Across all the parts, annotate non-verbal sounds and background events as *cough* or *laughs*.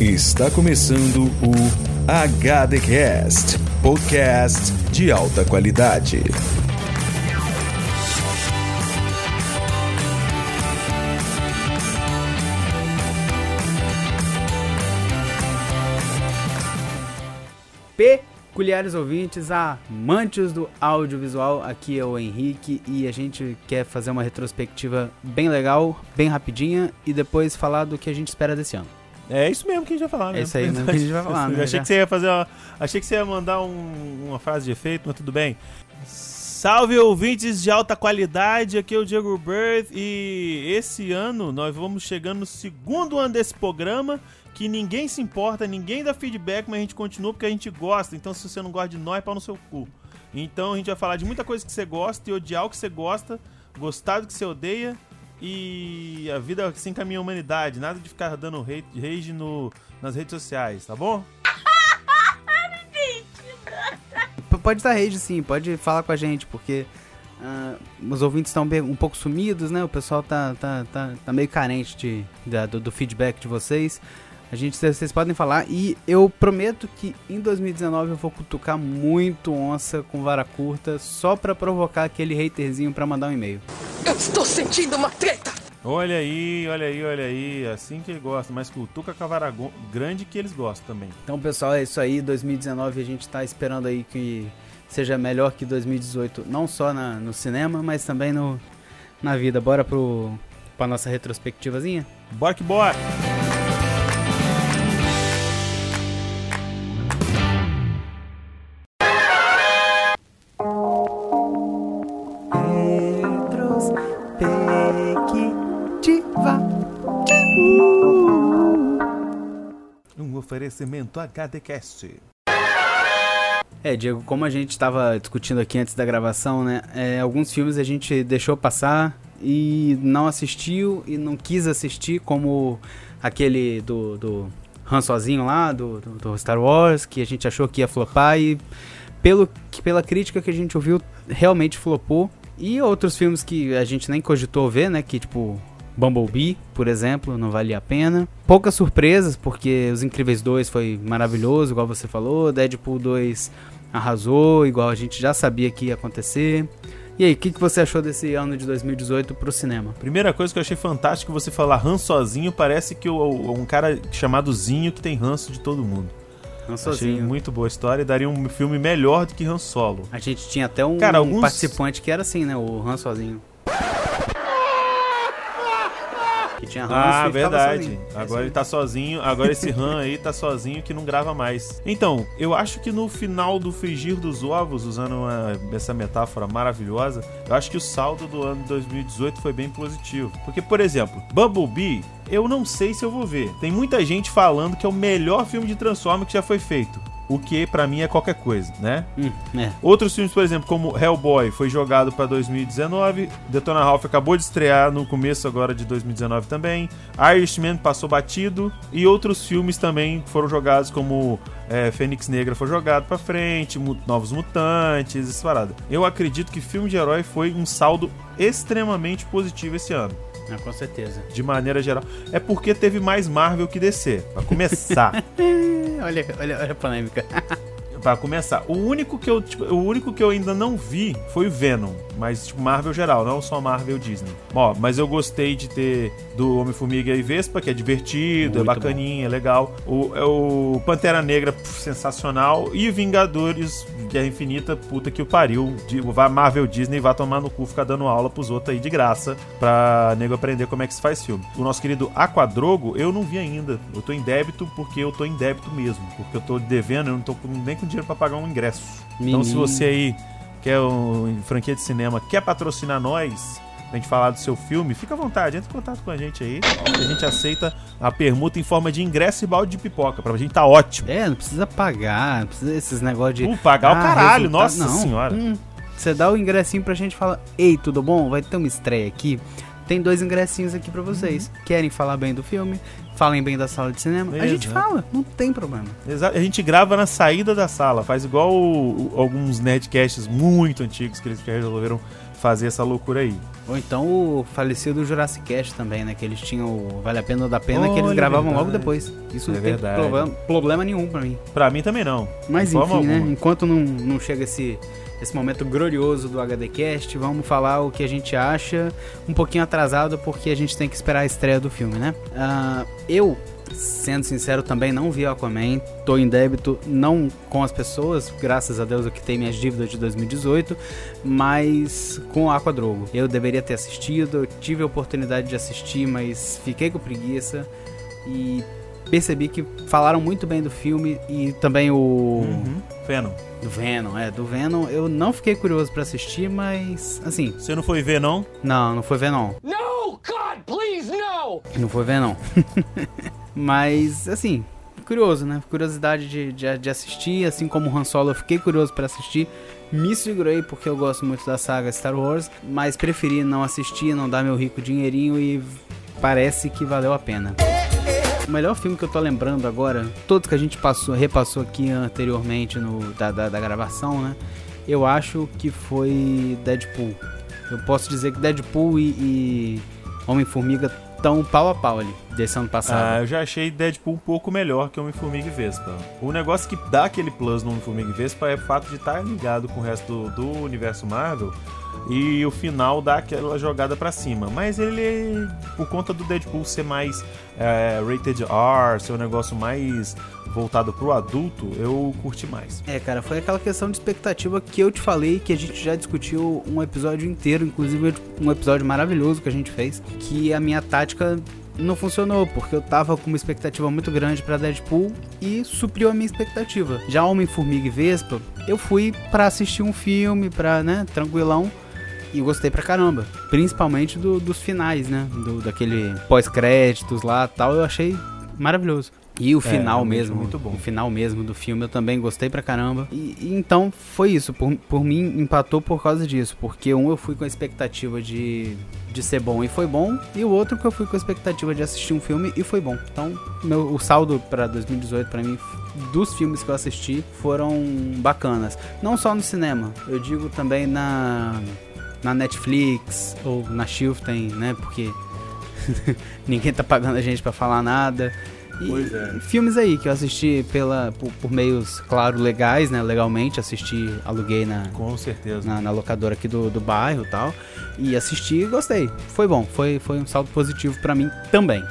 Está começando o HDcast, podcast de alta qualidade. Peculiares ouvintes, amantes do audiovisual, aqui é o Henrique e a gente quer fazer uma retrospectiva bem legal, bem rapidinha e depois falar do que a gente espera desse ano. É isso mesmo que a gente vai falar, né? É isso aí mesmo que a gente vai falar, *laughs* né? achei, Já. que você ia fazer uma, achei que você ia mandar um- uma frase de efeito, mas tudo bem. Salve ouvintes de alta qualidade, aqui é o Diego Birth e esse ano nós vamos chegando no segundo ano desse programa que ninguém se importa, ninguém dá feedback, mas a gente continua porque a gente gosta. Então se você não gosta de nós, pau no seu cu. Então a gente vai falar de muita coisa que você gosta e odiar o que você gosta, gostar do que você odeia e a vida se encaminha à humanidade. Nada de ficar dando rage no, nas redes sociais, tá bom? Pode dar rage sim, pode falar com a gente, porque ah, os ouvintes estão um pouco sumidos, né? O pessoal tá, tá, tá, tá meio carente de, da- do, do feedback de vocês. A gente, vocês podem falar e eu prometo que em 2019 eu vou cutucar muito onça com vara curta só pra provocar aquele haterzinho pra mandar um e-mail. Eu estou sentindo uma treta! Olha aí, olha aí, olha aí. Assim que ele gosta, mas cutuca com a vara grande que eles gostam também. Então, pessoal, é isso aí. 2019 a gente tá esperando aí que seja melhor que 2018, não só na- no cinema, mas também no, na vida. Bora pro, pra nossa retrospectivazinha? Bora que bora! Oferecimento HDcast. É, Diego, como a gente estava discutindo aqui antes da gravação, né? é, alguns filmes a gente deixou passar e não assistiu e não quis assistir, como aquele do, do Han sozinho lá, do, do, do Star Wars, que a gente achou que ia flopar e pelo, que, pela crítica que a gente ouviu, realmente flopou. E outros filmes que a gente nem cogitou ver, né? Que tipo Bumblebee, por exemplo, não valia a pena. Poucas surpresas, porque Os Incríveis 2 foi maravilhoso, igual você falou. Deadpool 2 arrasou, igual a gente já sabia que ia acontecer. E aí, o que, que você achou desse ano de 2018 pro cinema? Primeira coisa que eu achei fantástico você falar Han sozinho, parece que o, um cara chamado Zinho que tem ranço de todo mundo. Achei sozinho. muito boa a história e daria um filme melhor do que Han Solo. A gente tinha até um Cara, alguns- participante que era assim, né? O Han sozinho. Que tinha ranço Ah, e verdade. É Agora aí. ele tá sozinho. Agora esse Han aí tá sozinho que não grava mais. Então, eu acho que no final do frigir dos ovos, usando uma- essa metáfora maravilhosa, eu acho que o saldo do ano de 2018 foi bem positivo. Porque, por exemplo, Bumblebee, eu não sei se eu vou ver. Tem muita gente falando que é o melhor filme de Transformers que já foi feito. O que pra mim é qualquer coisa, né? Hum, é. Outros filmes, por exemplo, como Hellboy, foi jogado para 2019. Detona Ralph acabou de estrear no começo agora de 2019 também. Irishman passou batido. E outros filmes também foram jogados, como é, Fênix Negra foi jogado pra frente, Novos Mutantes, essa parada. Eu acredito que filme de herói foi um saldo extremamente positivo esse ano. Ah, com certeza. De maneira geral. É porque teve mais Marvel que DC. Pra começar. *laughs* Olha, olha, olha a polêmica. Pra começar, o único que eu, tipo, o único que eu ainda não vi foi o Venom, mas tipo Marvel geral, não só Marvel Disney. Ó, mas eu gostei de ter do Homem-Formiga e Vespa, que é divertido, é Muito bacaninha, é legal. O, é o Pantera Negra, pff, sensacional. E Vingadores Guerra Infinita, puta que o pariu. Vá Marvel Disney vai tomar no cu ficar dando aula pros outros aí de graça pra nego aprender como é que se faz filme. O nosso querido Aquadrogo, eu não vi ainda. Eu tô em débito porque eu tô em débito mesmo. Porque eu tô devendo, eu não tô nem com dinheiro pra pagar um ingresso. Então, se Menino. você aí quer um franquia de cinema, quer patrocinar nós, pra gente falar do seu filme, fica à vontade, entre em contato com a gente aí. que A gente aceita a permuta em forma de ingresso e balde de pipoca. Pra gente tá ótimo. É, não precisa pagar, não precisa esses negócios de. Uh, pagar o Ah, caralho, resultado- nossa não. senhora. Hum, você dá o ingressinho pra gente e fala: Ei, tudo bom? Vai ter uma estreia aqui. Tem dois ingressinhos aqui pra vocês. Uhum. Querem falar bem do filme? Falem bem da sala de cinema? A gente Exato. fala, não tem problema. Exa- A gente grava na saída da sala, faz igual o- o- alguns Nerdcasts muito antigos que eles resolveram fazer essa loucura aí. Ou então o falecido Jurassic Cast também, né? Que eles tinham o Vale a Pena ou da Pena, que eles Olha, gravavam verdade. logo depois. Isso É não tem verdade. problema, problema nenhum pra mim. Pra mim também não. Mas enfim, né? Enquanto não, não chega esse, esse momento glorioso do HDcast, vamos falar o que a gente acha um pouquinho atrasado, porque a gente tem que esperar a estreia do filme, né? Ah, eu, sendo sincero, também não vi Aquaman. Tô em débito, não com as pessoas, graças a Deus eu quitei minhas dívidas de 2018, mas com Aquadrogo. Eu deveria ter assistido, eu tive a oportunidade de assistir, mas fiquei com preguiça e percebi que falaram muito bem do filme e também o Uhum. Venom. Do Venom, é, do Venom. Eu não fiquei curioso pra assistir, mas assim, Você não foi ver, não? não, não foi Venom. No! God, please, no! Não foi Venom. *laughs* mas assim, curioso, né? Curiosidade de, de, de assistir, assim como o Han Solo, eu fiquei curioso pra assistir. Me segurei porque eu gosto muito da saga Star Wars, mas preferi não assistir, não dar meu rico dinheirinho e parece que valeu a pena. O melhor filme que eu tô lembrando agora, todos que a gente passou, repassou aqui anteriormente no, da, da, da gravação, né? Eu acho que foi Deadpool. Eu posso dizer que Deadpool e, e Homem-Formiga estão pau a pau ali, desse ano Ah, passado. eu já achei Deadpool um pouco melhor que Homem-Formiga e Vespa. O negócio que dá aquele plus no Homem-Formiga e Vespa é o fato de estar ligado com o resto do, do universo Marvel e o final dá aquela jogada pra cima. Mas ele, por conta do Deadpool ser mais é, rated R, ser um negócio mais voltado pro adulto, eu curti mais. É, cara, foi aquela questão de expectativa que eu te falei, que a gente já discutiu um episódio inteiro, inclusive um episódio maravilhoso que a gente fez, que a minha tática não funcionou, porque eu tava com uma expectativa muito grande pra Deadpool e supriu a minha expectativa. Já Homem-Formiga e Vespa, eu fui pra assistir um filme, pra, né, tranquilão, e gostei pra caramba. Principalmente do- dos finais, né, do, daquele pós-créditos lá tal, eu achei maravilhoso. E o final realmente mesmo, muito bom. o final mesmo do filme eu também gostei pra caramba. E, e então foi isso, por, por mim empatou por causa disso, porque um eu fui com a expectativa de, de ser bom e foi bom, e o outro que eu fui com a expectativa de assistir um filme e foi bom. Então, meu, o saldo pra 2018 pra mim dos filmes que eu assisti foram bacanas, não só no cinema, eu digo também na na Netflix ou na Shiften, né? Porque *laughs* ninguém tá pagando a gente pra falar nada. E Pois é. filmes aí que eu assisti pela, por, por meios, claro, legais, né? Legalmente, assisti, aluguei na, Com certeza. na, na locadora aqui do, do bairro e tal. E assisti e gostei. Foi bom, foi, foi um saldo positivo pra mim também.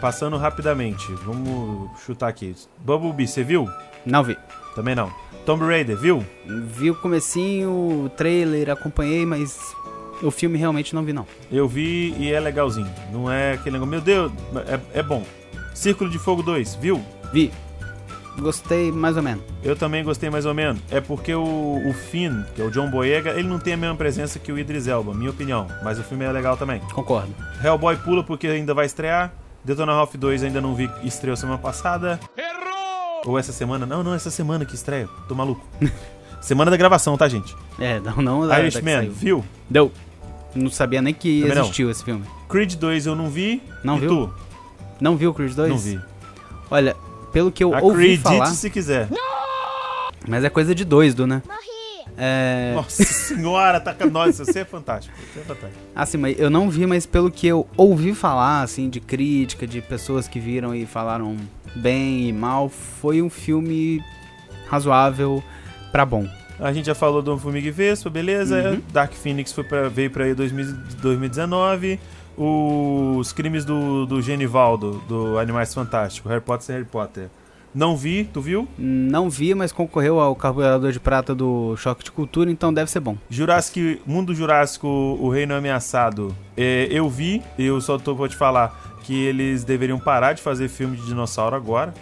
Passando rapidamente, vamos chutar aqui. Bumblebee, você viu? Não vi. Também não. Tomb Raider, viu? Vi o comecinho, o trailer, acompanhei, mas o filme realmente não vi não. Eu vi e é legalzinho. Não é aquele negócio, meu Deus, é, é bom. Círculo de Fogo 2, viu? Vi. Gostei mais ou menos. Eu também gostei mais ou menos. É porque o, o Finn, que é o John Boyega, ele não tem a mesma presença que o Idris Elba, minha opinião. Mas o filme é legal também. Concordo. Hellboy pula porque ainda vai estrear. Detona Ralph 2 ainda não vi, estreou semana passada. Errou! Ou essa semana. Não, não, essa semana que estreia. Tô maluco. *laughs* semana da gravação, tá, gente? É, não, não Irishman, viu? Deu. Não sabia nem que Também não. existiu esse filme. Creed 2 eu não vi. Não e viu? tu? Não viu o Creed 2? Não vi. Olha, pelo que eu ouvi Acredite falar, se quiser. mas é coisa de dois, do, né? É, Nossa senhora, tá com Nossa, você é fantástico. Você é fantástico. assim, mas eu não vi, mas pelo que eu ouvi falar, assim, de crítica, de pessoas que viram e falaram bem e mal, foi um filme razoável pra bom. A gente já falou do Formiga e Vespa, beleza? Uhum. Dark Phoenix foi pra, veio pra aí 2000 2019. Os crimes do, do Genivaldo, do Animais Fantásticos, Harry Potter sem Harry Potter. Não vi, tu viu? Não vi, mas concorreu ao carburador de prata do Choque de Cultura, então deve ser bom. Jurassic, Mundo Jurássico, O Reino Ameaçado. É, eu vi, eu só tô, vou te falar que eles deveriam parar de fazer filme de dinossauro agora.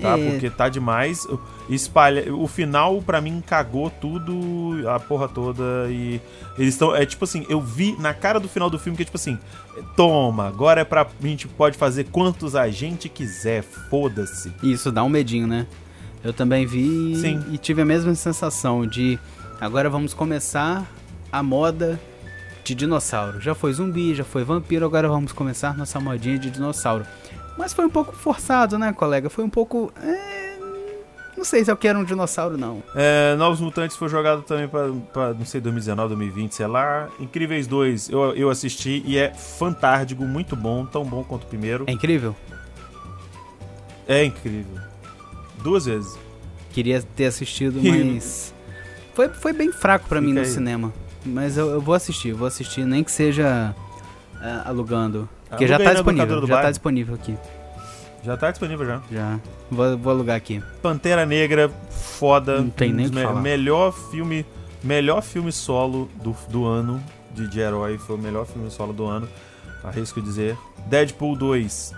Tá? Porque tá demais. O- Espalha. O final, pra mim, cagou tudo, a porra toda. E eles estão. É tipo assim, eu vi na cara do final do filme que é tipo assim: toma, agora é pra. A gente pode fazer quantos a gente quiser, foda-se. Isso dá um medinho, né? Eu também vi Sim. e tive a mesma sensação de agora vamos começar a moda de dinossauro. Já foi zumbi, já foi vampiro, agora vamos começar nossa modinha de dinossauro. Mas foi um pouco forçado, né, colega? Foi um pouco. é, Não sei se eu quero um dinossauro, não. É, Novos Mutantes foi jogado também pra, pra, não sei, 2019, 2020, sei lá. Incríveis 2 eu, eu assisti e é fantástico, muito bom, tão bom quanto o primeiro. É incrível? É incrível. Duas vezes. Queria ter assistido, mas. *laughs* Foi, foi bem fraco pra mim no aí. cinema. Mas eu, eu vou assistir, vou assistir, nem que seja ah, alugando. Porque já tá locadora disponível, já tá disponível aqui. Já tá disponível já. Já. Vou, vou alugar aqui. Pantera Negra, foda. Não tem nem o que falar. Melhor filme, melhor filme solo do, do ano de, de herói. Foi o melhor filme solo do ano. Arrisco dizer. Deadpool 2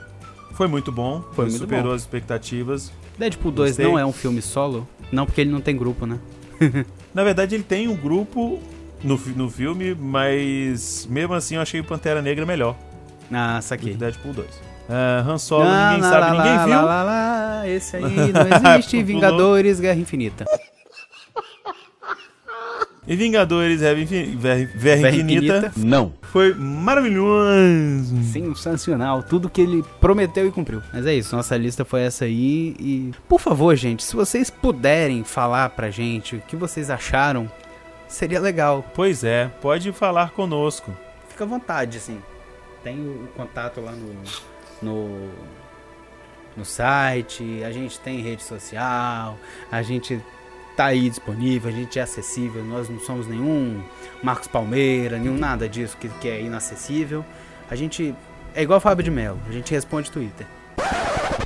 foi muito bom. Foi muito superou bom. as expectativas. Deadpool 2 Gostei. não é um filme solo? Não, porque ele não tem grupo, né? *laughs* Na verdade, ele tem um grupo no, no filme, mas mesmo assim eu achei o Pantera Negra melhor Ah, do que saquei. Deadpool 2. Ah, Han Solo, Lá, ninguém lá, sabe, lá, ninguém lá, viu. lá, lá, lá, esse aí *laughs* não existe. Vingadores, Guerra Infinita. E Vingadores, Verra Infinita, Infinita. Não. foi maravilhoso. Sensacional, tudo que ele prometeu e cumpriu. Mas é isso, nossa lista foi essa aí e por favor, gente, se vocês puderem falar pra gente o que vocês acharam, seria legal. Pois é, pode falar conosco. Fica à vontade, assim. Tem o contato lá no no no site, a gente tem rede social, a gente tá aí disponível, a gente é acessível, nós não somos nenhum Marcos Palmeira, nenhum nada disso que, que é inacessível. A gente é igual o Fábio de Mello, a gente responde Twitter.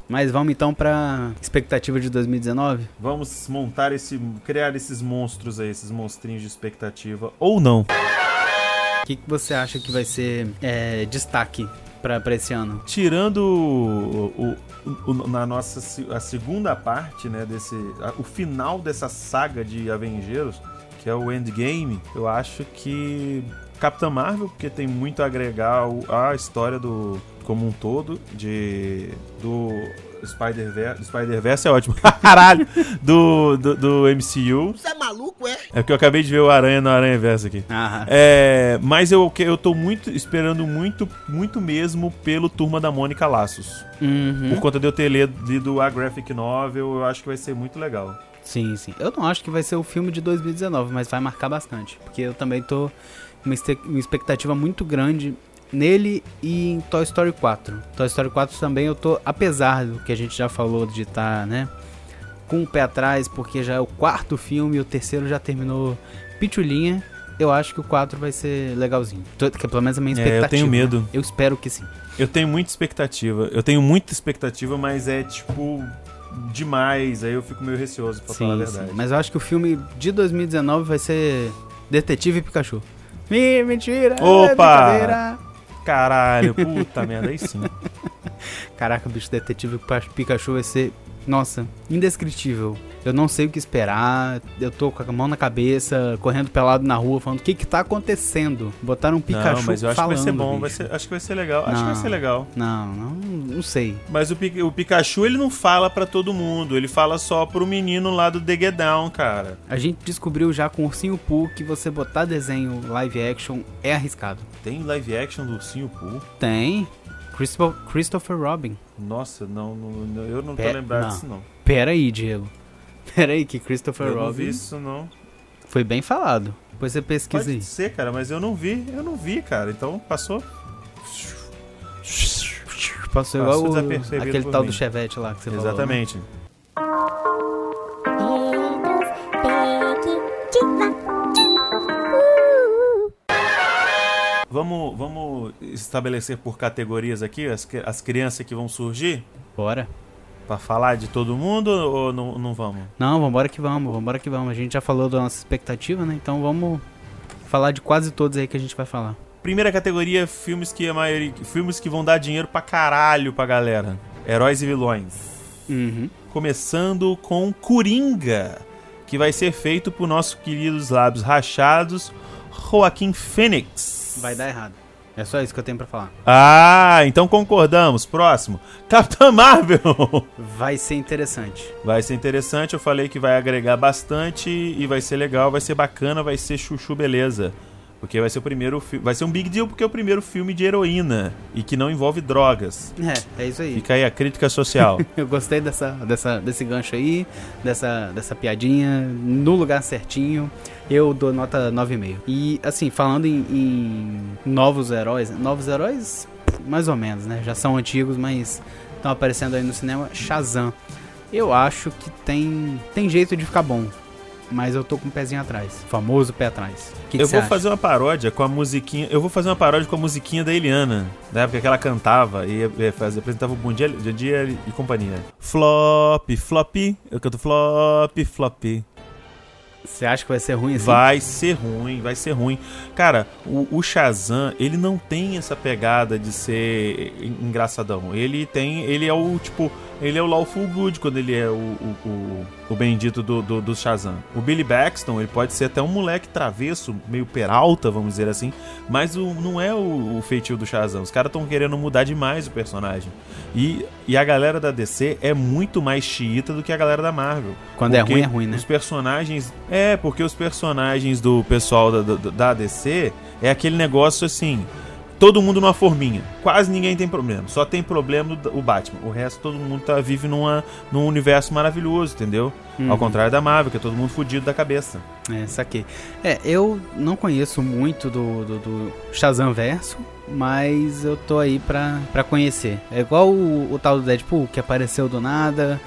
Mas vamos então pra expectativa de 2019? Vamos montar esse. criar esses monstros aí, esses monstrinhos de expectativa. Ou não. O que, que você acha que vai ser é, destaque pra esse ano? Tirando o, o- na nossa a segunda parte, né, desse a- o final dessa saga de Avengers, que é o Endgame, eu acho que Capitã Marvel, porque tem muito a agregar a história do como um todo de do Spider-Verse, Spider-Verse é ótimo. *laughs* Caralho, do, do do MCU. Você é maluco, é? É porque eu acabei de ver o Aranha no Aranha Verso aqui. Ah, É, mas eu, que- eu tô muito esperando muito, muito mesmo pelo Turma da Mônica Laços. uhum. Por conta de eu ter lido, a graphic novel, eu acho que vai ser muito legal. Sim, sim. Eu não acho que vai ser o filme de 2019, mas vai marcar bastante. Porque eu também tô uma expectativa muito grande nele e em Toy Story 4. Toy Story 4 também eu tô, apesar do que a gente já falou de estar, né, com o pé atrás, porque já é o quarto filme e o terceiro já terminou pitulinha. Eu acho que o 4 vai ser legalzinho. Que é pelo menos a minha É, eu expectativa. tenho medo. né? Eu espero que sim. Eu tenho muita expectativa. Eu tenho muita expectativa, mas é tipo demais. Aí eu fico meio receoso, pra falar a verdade. sim. Mas eu acho que o filme de 2019 vai ser Detetive Pikachu. Ih, mentira! é Opa! brincadeira. Caralho, puta merda, aí sim. Caraca, bicho, Detetive Pikachu vai ser, nossa, indescritível. Eu não sei o que esperar. Eu tô com a mão na cabeça, correndo pelado na rua, falando o que que tá acontecendo. Botaram um Pikachu não, mas eu acho falando, que vai ser bom. Vai ser, acho que vai ser legal. Acho que vai Não. ser legal. Não, não, não sei. Mas o, o Pikachu, ele não fala pra todo mundo. Ele fala só pro menino lá do The Get Down, cara. A gente descobriu já com o Ursinho Pooh que você botar desenho live action é arriscado. Tem live action do Ursinho Pooh? Tem. Christopher, Robin. Nossa, não, não- não- eu não tô Pé- lembrado não. disso, não. Pera aí, Diego. *laughs* Pera aí, que Christopher Eu não Robin vi isso, não. foi bem falado. Depois você pesquisa aí. Pode ser, cara, mas eu não vi. Eu não vi, cara. Então, passou... Passou igual o- aquele tal mim. do Chevette lá que você falou. né? Exatamente. Vamos, vamos estabelecer por categorias aqui as, as crianças que vão surgir Bora. Pra falar de todo mundo ou não, não vamos? Não, vambora que vamos, vambora que vamos. A gente já falou da nossa expectativa, né? Então vamos falar de quase todos aí que a gente vai falar. Primeira categoria, filmes que a maioria, filmes que vão dar dinheiro pra caralho pra galera. Heróis e vilões. Uhum. Começando com Coringa, que vai ser feito por nossos queridos lábios rachados, Joaquim Phoenix. Vai dar errado. É só isso que eu tenho pra falar. Ah, então concordamos. Próximo, *laughs* Capitã Marvel. Vai ser interessante. Vai ser interessante, eu falei que vai agregar bastante e vai ser legal, vai ser bacana, vai ser chuchu beleza. Porque vai ser o primeiro fi- vai ser um big deal porque é o primeiro filme de heroína e que não envolve drogas. É, é isso aí. Fica aí a crítica social. *laughs* Eu gostei dessa, dessa, desse gancho aí, dessa, dessa piadinha, no lugar certinho. Eu dou nota 9,5. E, assim, falando em, em novos heróis, novos heróis, mais ou menos, né? Já são antigos, mas estão aparecendo aí no cinema. Shazam. Eu acho que tem, tem jeito de ficar bom. Mas eu tô com o pezinho atrás. Famoso pé atrás. Que que eu vou acha? fazer uma paródia com a musiquinha. Eu vou fazer uma paródia com a musiquinha da Eliana, na época que ela cantava e fazia, apresentava o Bom Dia, Bom Dia e companhia. Flop, flop, eu canto flop, flop. Você acha que vai ser ruim assim? Vai ser ruim, vai ser ruim. Cara, o, o Shazam, ele não tem essa pegada de ser en- engraçadão. Ele tem. Ele é o tipo. Ele é o Lawful Good quando ele é o, o, o, o bendito do, do, do Shazam. O Billy Baxton, ele pode ser até um moleque travesso, meio peralta, vamos dizer assim. Mas o, não é o, o feitio do Shazam. Os caras estão querendo mudar demais o personagem. E, e a galera da DC é muito mais xiita do que a galera da Marvel. Quando é ruim, é ruim, né? Os personagens. É, porque os personagens do pessoal da, da, da DC é aquele negócio assim. Todo mundo numa forminha. Quase ninguém tem problema. Só tem problema o Batman. O resto todo mundo tá, vive numa, num universo maravilhoso, entendeu? Uhum. Ao contrário da Marvel, que é todo mundo fudido da cabeça. É, saquei. É, eu não conheço muito do, do, do Shazam Verso, mas eu tô aí pra, pra conhecer. É igual o, o tal do Deadpool, que apareceu do nada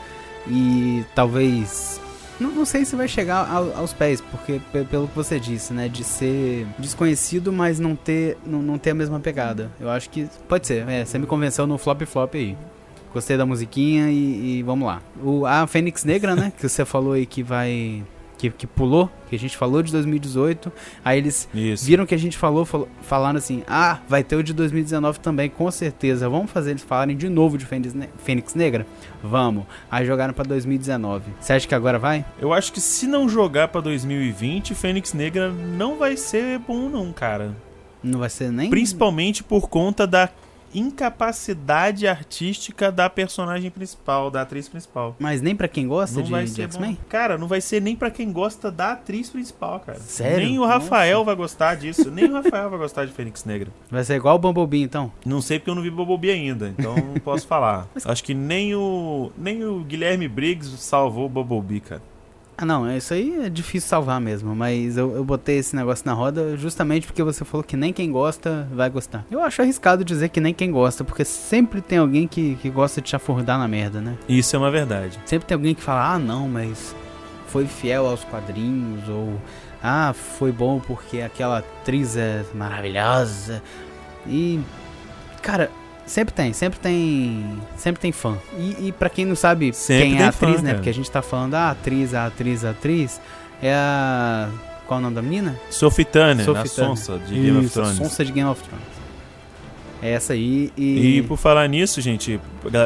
e talvez. Não, não sei se vai chegar ao- aos pés, porque pe- pelo que você disse, né? De ser desconhecido, mas não ter, não, não ter a mesma pegada. Eu acho que pode ser. É, você me convenceu no flop flop aí. Gostei da musiquinha e, e vamos lá. O, a Fênix Negra, né? Que você falou aí que vai. Que, que pulou, que a gente falou de 2018. Aí eles Isso. viram que a gente falou, falou, falaram assim: ah, vai ter o de 2019 também, com certeza. Vamos fazer eles falarem de novo de Fênix, Ne- Fênix Negra? Vamos. Aí jogaram pra 2019. Você acha que agora vai? Eu acho que se não jogar pra 2020, Fênix Negra não vai ser bom, não, cara. Não vai ser nem. Principalmente por conta da incapacidade artística da personagem principal, da atriz principal. Mas nem pra quem gosta Não vai de, de ser X-Men? Cara, não vai ser nem pra quem gosta da atriz principal, cara. Sério? Nem o Rafael vai gostar disso. nem o Rafael vai gostar de Fênix Negra. Vai ser igual o Bumblebee, então. Não sei porque eu não vi Bobobi ainda, então não posso falar. *laughs* Acho que nem o nem o Guilherme Briggs salvou o Bumblebee, cara. Ah, não, isso aí é difícil salvar mesmo, mas eu, eu botei esse negócio na roda justamente porque você falou que nem quem gosta vai gostar. Eu acho arriscado dizer que nem quem gosta, porque sempre tem alguém que, que gosta de chafurdar na merda, né? Isso é uma verdade. Sempre tem alguém que fala, ah, não, mas foi fiel aos quadrinhos, ou ah, foi bom porque aquela atriz é maravilhosa. E, cara, sempre tem, sempre tem, sempre tem fã. E, e para quem não sabe Sempre quem é a atriz, fã, né? cara. Porque a gente tá falando, ah, atriz, a atriz, a atriz, é a. Qual é o nome da menina? Sophie Turner, Sophie a Turner. sonsa de Game of Isso, a Thrones. Sonsa de Game of Thrones. É essa aí e. E por falar nisso, gente,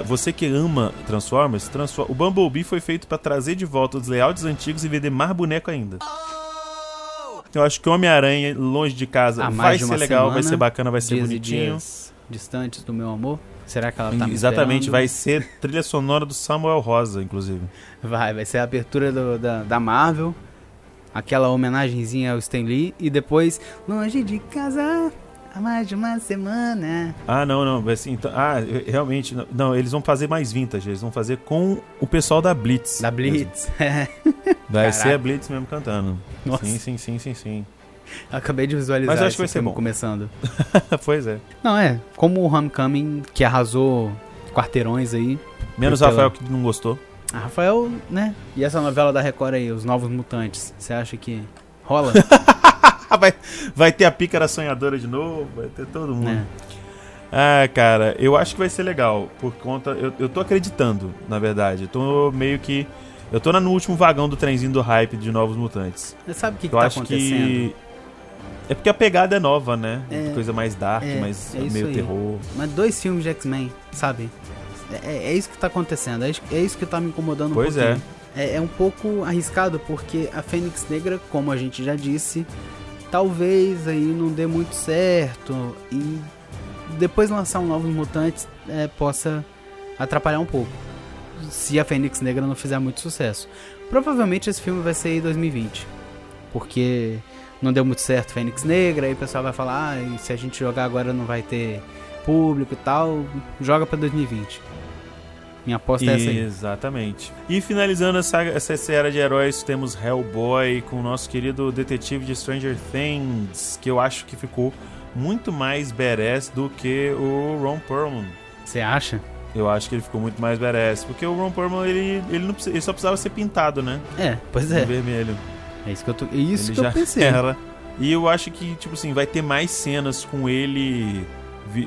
você que ama Transformers, Transfor- o Bumblebee foi feito pra trazer de volta os layouts antigos e vender mais boneco ainda. Eu acho que Homem-Aranha, longe de casa, Há vai ser uma legal, vai semana, ser bacana, vai ser dias bonitinho. Distantes do meu amor. Será que ela tá me Exatamente, vai *laughs* ser trilha sonora do Samuel Rosa, inclusive. Vai, vai ser a abertura do- da, da Marvel, aquela homenagenzinha ao Stan Lee, e depois, longe de casa, há mais de uma semana. Ah, não, não, vai ser, então, ah, realmente, não, não, eles vão fazer mais vintage, eles vão fazer com o pessoal da Blitz. Da Blitz. *laughs* É. Vai Caraca. ser a Blitz mesmo cantando. Nossa. Sim, sim, sim, sim, sim. *laughs* Acabei de visualizar Mas eu acho que vai ser bom. começando. *laughs* pois é. Não, é, como o Homecoming, que arrasou quarteirões aí. Menos Pela- Rafael que não gostou. A Rafael, né? E essa novela da Record aí, Os Novos Mutantes, você acha que rola? *laughs* vai, vai ter a pícara sonhadora de novo, vai ter todo mundo. né? Ah, cara, eu acho que vai ser legal. Por conta. Eu, eu tô acreditando, na verdade. Eu tô meio que. Eu tô no último vagão do trenzinho do hype de Novos Mutantes. Você sabe o que, que eu tá acho acontecendo? que. É porque a pegada é nova, né? É, Coisa mais dark, é, mais é meio aí. terror. Mas dois filmes de X-Men, sabe? É, é isso que tá acontecendo, é isso, é que tá me incomodando um Pois é. pouquinho. É. é um pouco arriscado, porque a Fênix Negra, como a gente já disse, talvez aí não dê muito certo e depois lançar um Novos Mutantes é, possa atrapalhar um pouco. Se a Fênix Negra não fizer muito sucesso. Provavelmente esse filme vai ser em 2020. Porque não deu muito certo Fênix Negra, aí o pessoal vai falar, ah, se a gente jogar agora não vai ter público e tal, joga pra 2020. Minha aposta é essa aí. Exatamente. E finalizando essa, essa era de heróis, temos Hellboy com o nosso querido detetive de Stranger Things, que eu acho que ficou muito mais badass do que o Ron Perlman. Você acha? Eu acho que ele ficou muito mais badass, porque o Ron Perlman, ele, ele, não, ele só precisava ser pintado, né? É, pois é. vermelho. É isso que eu, tô, é isso ele que eu pensei. era. E eu acho que, tipo assim, vai ter mais cenas com ele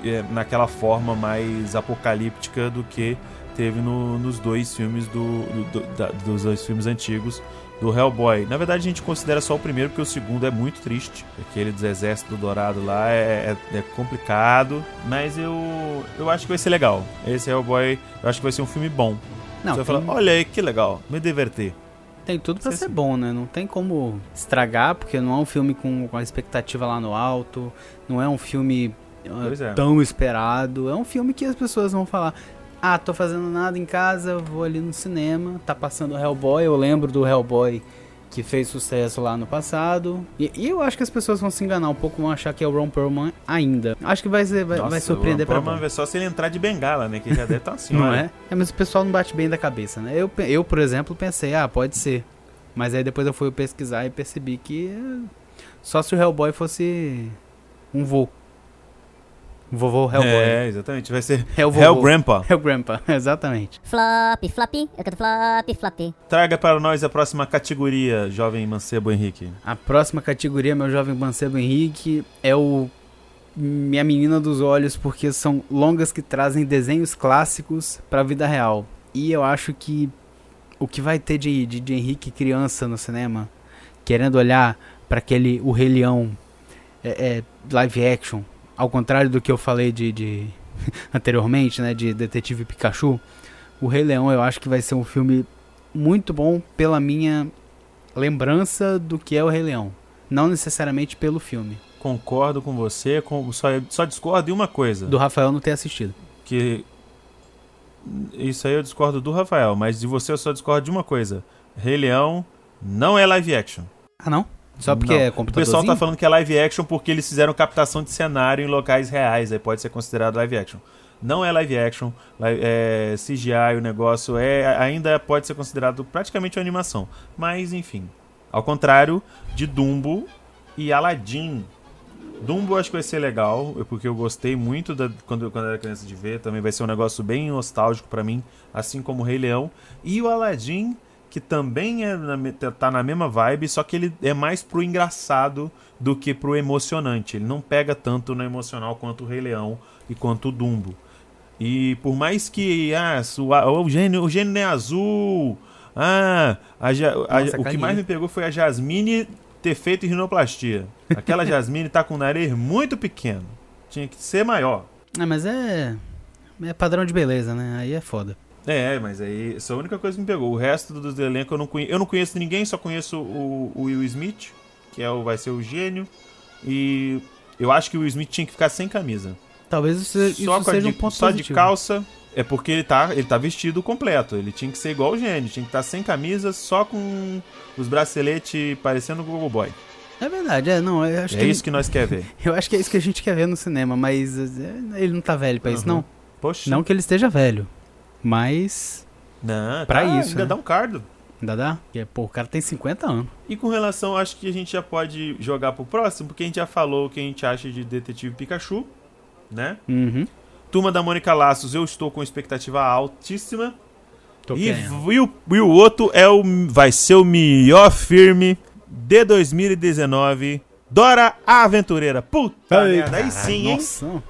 é, naquela forma mais apocalíptica do que teve no- nos dois filmes do, do- do- da- dos dois filmes antigos do Hellboy. Na verdade, a gente considera só o primeiro, porque o segundo é muito triste. Aquele dos Exércitos Dourado lá é, é- é complicado. Mas eu, eu acho que vai ser legal. Esse Hellboy, eu acho que vai ser um filme bom. Não, Você vai falar, olha aí que legal, me divertir. Tem tudo pra Sim, ser bom, né? Não tem como estragar, porque não é um filme com, com a expectativa lá no alto, não é um filme é. tão esperado. É um filme que as pessoas vão falar. Ah, tô fazendo nada em casa, vou ali no cinema, tá passando Hellboy, eu lembro do Hellboy que fez sucesso lá no passado. E, e eu acho que as pessoas vão se enganar um pouco, vão achar que é o Ron Perlman ainda. Acho que vai, ser, vai, vai Nossa, surpreender o pra Perlman bom. é só se ele entrar de bengala, né? Que já deve estar *laughs* assim, Não olha. é? É, mas o pessoal não bate bem da cabeça, né? Eu, eu, por exemplo, pensei, ah, pode ser. Mas aí depois eu fui pesquisar e percebi que eh, só se o Hellboy fosse um vô. Vovô Hellboy. É, exatamente. Vai ser o vovô. Hell Grandpa. É o Grandpa, *laughs* exatamente. Flop, flop, eu canto flop, flop. Traga para nós a próxima categoria, jovem mancebo Henrique. A próxima categoria, meu jovem mancebo Henrique, é o Minha Menina dos Olhos, porque são longas que trazem desenhos clássicos pra vida real. E eu acho que o que vai ter de, de, de Henrique criança no cinema, querendo olhar pra aquele O Rei Leão é, é, live action, ao contrário do que eu falei de, de *laughs* anteriormente, né, de Detetive Pikachu, o Rei Leão eu acho que vai ser um filme muito bom pela minha lembrança do que é o Rei Leão, não necessariamente pelo filme. Concordo com você, com- só, só discordo de uma coisa. Do Rafael não ter assistido. Que. Isso aí eu discordo do Rafael, mas de você eu só discordo de uma coisa. Rei Leão não é live action. Ah, não? Só porque Não. é O pessoal tá falando que é live action porque eles fizeram captação de cenário em locais reais, aí pode ser considerado live action. Não é live action, é CGI, o negócio é ainda pode ser considerado praticamente uma animação. Mas enfim, ao contrário de Dumbo e Aladdin. Dumbo acho que vai ser legal, porque eu gostei muito da, quando, quando eu era criança de ver. Também vai ser um negócio bem nostálgico pra mim, assim como o Rei Leão. E o Aladdin, que também é na, me- tá na mesma vibe, só que ele é mais pro engraçado do que pro emocionante. Ele não pega tanto no emocional quanto o Rei Leão e quanto o Dumbo. E por mais que ah, o, gênio, o gênio é azul. Ah, a a- Nossa, o que mais me pegou foi a Jasmine ter feito rinoplastia. Aquela *laughs* Jasmine tá com o nariz muito pequeno. Tinha que ser maior. Ah, mas é... É padrão de beleza, né? Aí é foda. É, mas aí essa é a única coisa que me pegou. O resto do elenco eu não conheço. Eu não conheço ninguém, só conheço o, o Will Smith, que é o, vai ser o gênio. E eu acho que o Will Smith tinha que ficar sem camisa. Talvez isso, isso só a seja de, um ponto só de positivo. calça. É porque ele tá, ele tá vestido completo. Ele tinha que ser igual o gênio. Tinha que estar sem camisa, só com os braceletes parecendo o Google Boy. É verdade, é, não, eu acho é que isso que nós quer ver. *laughs* eu acho que é isso que a gente quer ver no cinema, mas é, ele não tá velho pra isso, Uhum. não. Poxa. Não que ele esteja velho, mas Não, pra tá, isso, Ainda né? dá um cardo. ainda dá? Porque, pô, o cara tem 50 anos. E com relação, acho que a gente já pode jogar pro próximo, porque a gente já falou o que a gente acha de Detetive Pikachu, né? Uhum. Turma da Mônica Laços, eu estou com expectativa altíssima. Tô E, e o, e o outro é o, vai ser o melhor filme de 2019, Dora a Aventureira. Puta Ai, merda, aí sim, hein?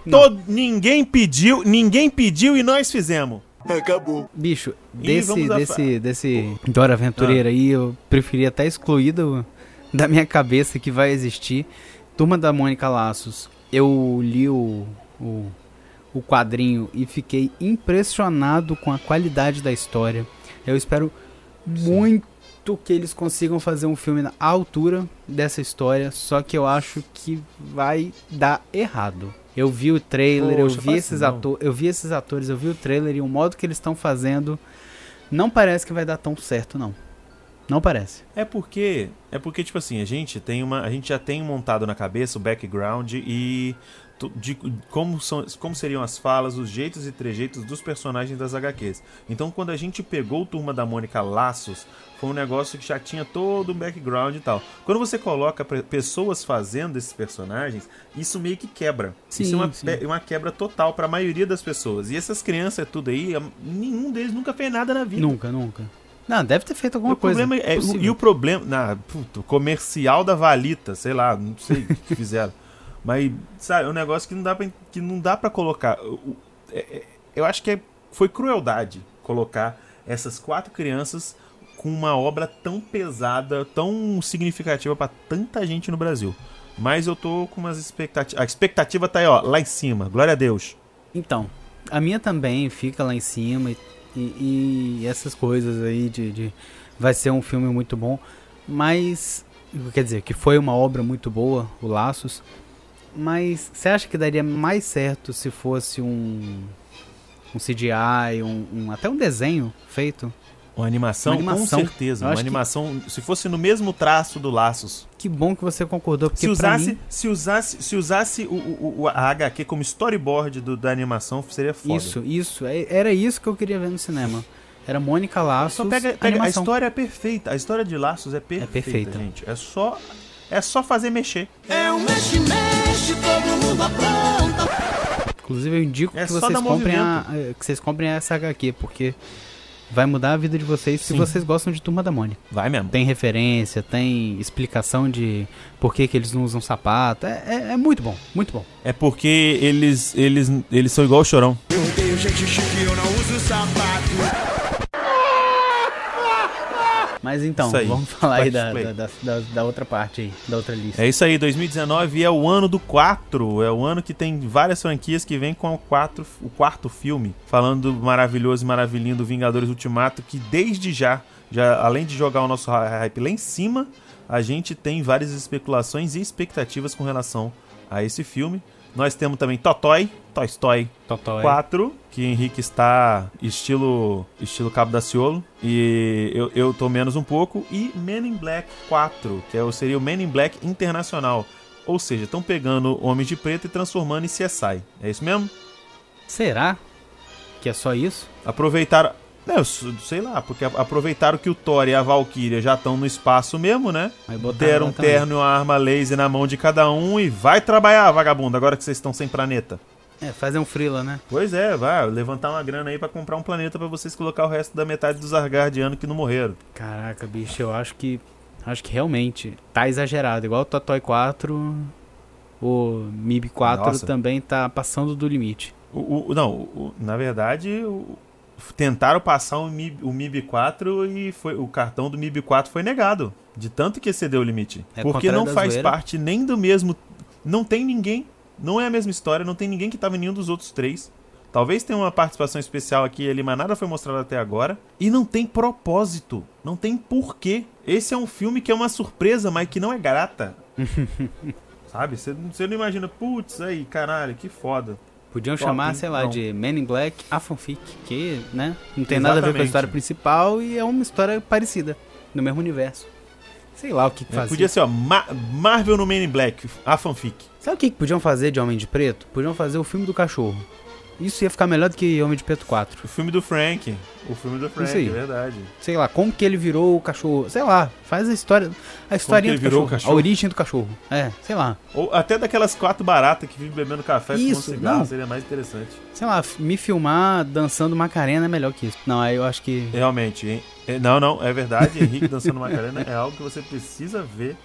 Todo, ninguém pediu, ninguém pediu e nós fizemos. *laughs* Bicho, E desse, desse, desse Dora Aventureira aí, eu preferia até excluído *laughs* da minha cabeça que vai existir. Turma da Mônica Laços, eu li o, o, o quadrinho e fiquei impressionado com a qualidade da história. Eu espero muito que eles consigam fazer um filme à altura dessa história, só que eu acho que vai dar errado. Eu vi o trailer, Poxa, eu vi esses atores, eu vi esses atores, eu vi o trailer e o modo que eles estão fazendo não parece que vai dar tão certo não. Não parece. É porque, é porque tipo assim, a gente tem uma, a gente já tem montado na cabeça o background e de como são, como seriam as falas, os jeitos e trejeitos dos personagens das HQs. Então, quando a gente pegou o Turma da Mônica Laços, foi um negócio que já tinha todo um background e tal. Quando você coloca pessoas fazendo esses personagens, isso meio que quebra. Sim, isso é uma, pe- uma quebra total pra maioria das pessoas. E essas crianças tudo aí, nenhum deles nunca fez nada na vida. Nunca, nunca. Não, deve ter feito alguma o coisa. É, Possível. e o problema. Na, puto, comercial da Valita, sei lá, não sei o que fizeram. *laughs* Mas, sabe, é um negócio que não dá pra, que não dá pra colocar. O- é- é- eu acho que é- foi crueldade colocar essas quatro crianças com uma obra tão pesada, tão significativa pra tanta gente no Brasil. Mas eu tô com umas expectativas. A expectativa tá aí, ó, lá em cima. Glória a Deus. Então, a minha também fica lá em cima e, e- e essas coisas aí de, de- Vai ser um filme muito bom, mas. Quer dizer, que foi uma obra muito boa, o Laços. Mas você acha que daria mais certo se fosse um. Um CGI, um, um- até um desenho feito? Uma animação, Uma animação. com certeza. Uma acho que- animação, se fosse no mesmo traço do Laços, Que bom que você concordou, porque se usasse, mim, se usasse, se usasse o, o- o- a HQ como storyboard do- da animação, seria foda. Isso, isso. é- Era isso que eu queria ver no cinema. Era Mônica Laços. Só pega, pega a animação. história é perfeita. A história de Laços é perfeita, perfeita. gente. É só é só fazer mexer. Inclusive eu indico É que só vocês comprem a, eh, que vocês comprem essa HQ, porque vai mudar a vida de vocês se Sim. vocês gostam de Turma da Mônica. Vai mesmo. Tem referência, tem explicação de por que, que eles não usam sapato. É, é- é muito bom, muito bom. É porque eles eles eles são igual o Chorão. Mas então, vamos *laughs* falar aí da, da, da, da- da outra parte aí, da outra lista. É isso aí, 2019 é o ano do 4. É o ano que tem várias franquias que vem com o, 4, o quarto filme. Falando do maravilhoso e maravilhinho do Vingadores Ultimato, que desde já, já, além de jogar o nosso hype lá em cima, a gente tem várias especulações e expectativas com relação a esse filme. Nós temos também Totoy, Toy Story Totói. 4, que Henrique está estilo estilo Cabo da Ciolo, e eu, eu tô menos um pouco, e Men in Black 4, que é, seria o Men in Black Internacional. Ou seja, estão pegando Homens de Preto e transformando em CSI. É isso mesmo? Será que é só isso? Aproveitaram... Não, sei lá, porque aproveitaram que o Thor e a Valkyria já estão no espaço mesmo, né? Deram um terno e uma arma laser na mão de cada um e vai trabalhar, vagabundo, agora que vocês estão sem planeta. É, fazer um frila, né? Pois é, vai levantar uma grana aí pra comprar um planeta pra vocês colocar o resto da metade dos Argardianos que não morreram. Caraca, bicho, eu acho que. Acho que realmente tá exagerado. Igual o Totoy 4, o MIB 4 Nossa. também tá passando do limite. O, o- o- não, o- na verdade, o- tentaram passar o MIB, o MIB 4 e foi, o cartão do MIB 4 foi negado. De tanto que excedeu o limite. É porque não faz zoeira. parte nem do mesmo. Não tem ninguém. Não é a mesma história, não tem ninguém que tava em nenhum dos outros três. Talvez tenha uma participação especial aqui ali, mas nada foi mostrado até agora. E não tem propósito. Não tem porquê. Esse é um filme que é uma surpresa, mas que não é grata. *laughs* Sabe? Você não imagina, putz, aí, caralho, que foda. Podiam Top, chamar, hein? sei lá, Não. de Men in Black a fanfic, que, né, não tem nada a ver com a Exatamente. história principal e é uma história parecida, no mesmo universo. Sei lá o que, que É, fazia. podia ser, ó, Ma- Marvel no Men in Black, a fanfic. Sabe o que, que podiam fazer de Homem de Preto? Podiam fazer o filme do cachorro. Isso ia ficar melhor do que Homem de Preto 4. O filme do Frank. O filme do Frank, Isso aí. é verdade. Sei lá, como que ele virou o cachorro. Sei lá, faz a história. A historinha ele do virou cachorro, o cachorro? A origem do cachorro. É, sei lá. Ou até daquelas quatro baratas que vivem bebendo café com um cigarro, não. seria mais interessante. Sei lá, me filmar dançando Macarena é melhor que isso. Não, aí eu acho que. Realmente, hein? É, Não, não, é verdade. Henrique dançando Macarena é algo que você precisa ver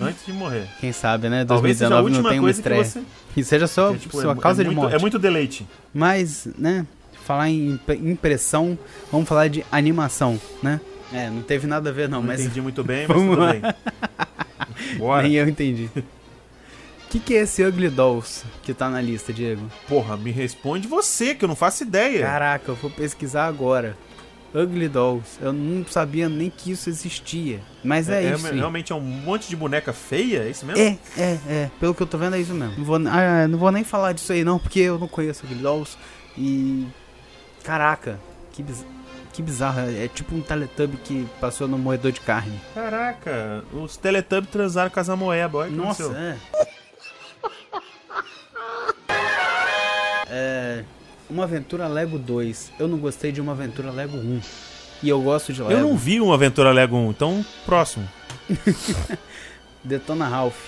antes de morrer. Quem sabe, né? Talvez seja a 2019 não tem uma que estreia. você... E seja só que, tipo, sua é- causa é de muito- morte. É muito deleite. Mas, né, falar em imp- impressão, vamos falar de animação, né? É, não teve nada a ver não, Não mas entendi muito bem, *laughs* mas tudo bem. Bora. nem eu entendi. O que, que é esse Ugly Dolls que tá na lista, Diego? Porra, me responde você, que eu não faço ideia. Caraca, eu vou pesquisar agora. Ugly Dolls. Eu não sabia nem que isso existia. Mas é, isso. aí. realmente é um monte de boneca feia, é isso mesmo? É, é, é. Pelo que eu tô vendo é isso mesmo. Não vou, ah, não vou nem falar disso aí não, porque eu não conheço Ugly Dolls. E. Caraca, que biz... Que bizarro. É tipo um Teletubby que passou no moedor de carne. Caraca, os Teletubbies transaram com as amoeba. Olha que Nossa, aconteceu. é. *laughs* É. Uma Aventura Lego 2. Eu não gostei de Uma Aventura Lego 1. E eu gosto de Lego. Eu não vi uma Aventura Lego 1, então próximo. *laughs* Detona Ralph.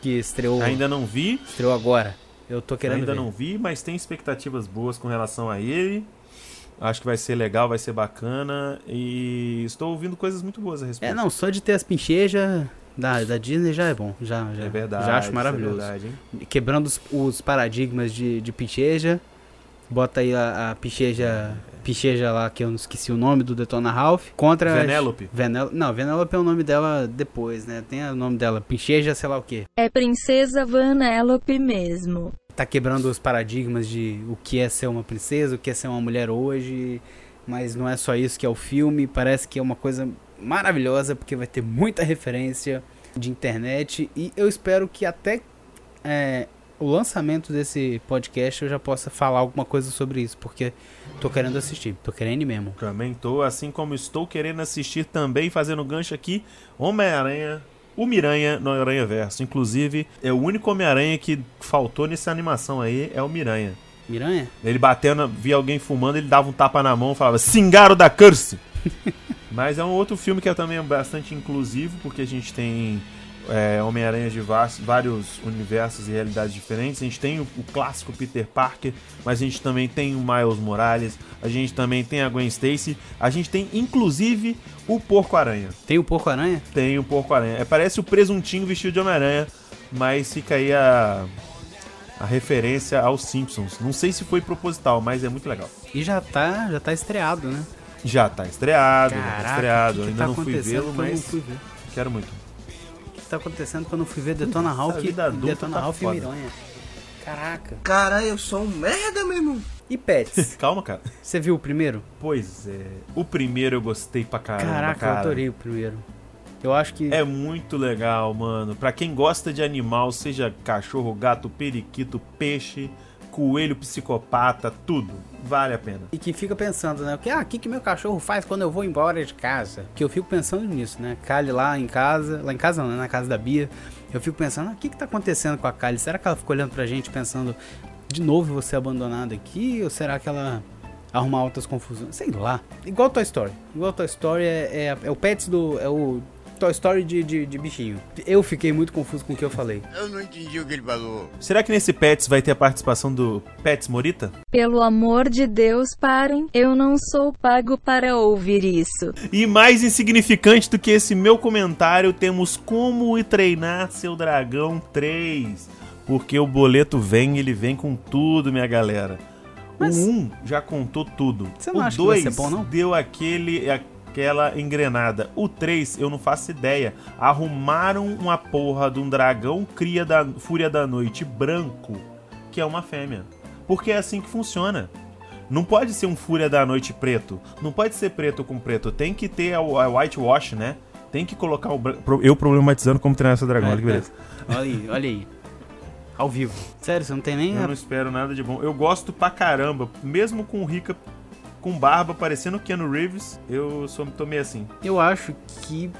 Que estreou, Ainda não vi, estreou agora. Eu tô querendo ainda ver. não vi, mas tem expectativas boas com relação a ele. Acho que vai ser legal, vai ser bacana. E estou ouvindo coisas muito boas a respeito. É, não, só de ter as pinchejas da, da Disney já é bom. Já, já, É verdade. já acho isso maravilhoso. É verdade? Quebrando os, os paradigmas de, de pincheja. Bota aí a, a pincheja, pincheja lá, que eu não esqueci o nome do Detona Ralph. Contra. as- Venélope. Venel... Não, Venelope é o nome dela depois, né? Tem o nome dela, Pincheja, sei lá o que. É Princesa Vanellope mesmo. Tá quebrando os paradigmas de o que é ser uma princesa, o que é ser uma mulher hoje. Mas não é só isso que é o filme. Parece que é uma coisa maravilhosa, porque vai ter muita referência de internet. E eu espero que até é, o lançamento desse podcast eu já possa falar alguma coisa sobre isso, porque tô querendo assistir, tô querendo mesmo. Também tô, assim como estou querendo assistir também, fazendo gancho aqui, Homem-Aranha, o Miranha no Aranha Verso. Inclusive, é o único Homem-Aranha que faltou nessa animação aí, é o Miranha. Miranha? Ele batendo, via alguém fumando, ele dava um tapa na mão e falava, Singaro da Curse! *laughs* Mas é um outro filme que é também bastante inclusivo, porque a gente tem é, Homem-Aranha de vários universos e realidades diferentes. A gente tem o, o clássico Peter Parker, mas a gente também tem o Miles Morales, a gente também tem a Gwen Stacy, a gente tem inclusive o Porco-Aranha. Tem o Porco-Aranha? Tem o Porco-Aranha. É, parece o presuntinho vestido de Homem-Aranha, mas fica aí a, a referência aos Simpsons. Não sei se foi proposital, mas é muito legal. E já tá, já tá estreado, né? Já tá estreado, já tá Caraca, estreado. que que Ainda tá não fui vê-lo, mas fui ver? quero muito. Tá acontecendo quando eu fui ver Detona *laughs* Ralph, Detona tá Ralph e. Miranha? Caraca. Caralho, eu sou um merda, meu irmão. E Pets? *laughs* Calma, cara. Você viu o primeiro? Pois é. O primeiro eu gostei pra caramba, Caraca, cara. eu adorei o primeiro. Eu acho que. É muito legal, mano. Pra quem gosta de animal, seja cachorro, gato, periquito, peixe, coelho psicopata, tudo. Vale a pena. E que fica pensando, né? O que, ah, que, que meu cachorro faz quando eu vou embora de casa? Que eu fico pensando nisso, né? Kali lá em casa, lá em casa não, né? Na casa da Bia. Eu fico pensando, ah, o que que tá acontecendo com a Kali? Será que ela ficou olhando pra gente pensando, de novo você abandonado aqui? Ou será que ela arruma altas confusões? Sei lá. Igual Toy Story. Igual Toy Story é, é, é o Pets do... é o Toy Story de, de, de bichinho. Eu fiquei muito confuso com o que eu falei. Eu não entendi o que ele falou. Será que nesse Pets vai ter a participação do Pets Morita? Pelo amor de Deus, parem. Eu não sou pago para ouvir isso. E mais insignificante do que esse meu comentário, temos Como e Treinar Seu Dragão 3. Porque o boleto vem, ele vem com tudo, minha galera. Mas- O 1 já contou tudo. Você não o acha que vai 2 ser bom, não? deu aquele, aquela engrenada. O 3, eu não faço ideia. Arrumaram uma porra de um dragão cria da Fúria da Noite branco, que é uma fêmea. Porque é assim que funciona. Não pode ser um Fúria da Noite preto. Não pode ser preto com preto. Tem que ter a, a whitewash, né? Tem que colocar o branco. Eu problematizando como treinar essa dragão. Olha que beleza. Olha aí, olha aí. Ao vivo. Sério, você não tem nem... Eu a- não espero nada de bom. Eu gosto pra caramba. Mesmo com o Rica com barba, parecendo Keanu Reeves, eu sou, tô meio assim. Eu acho que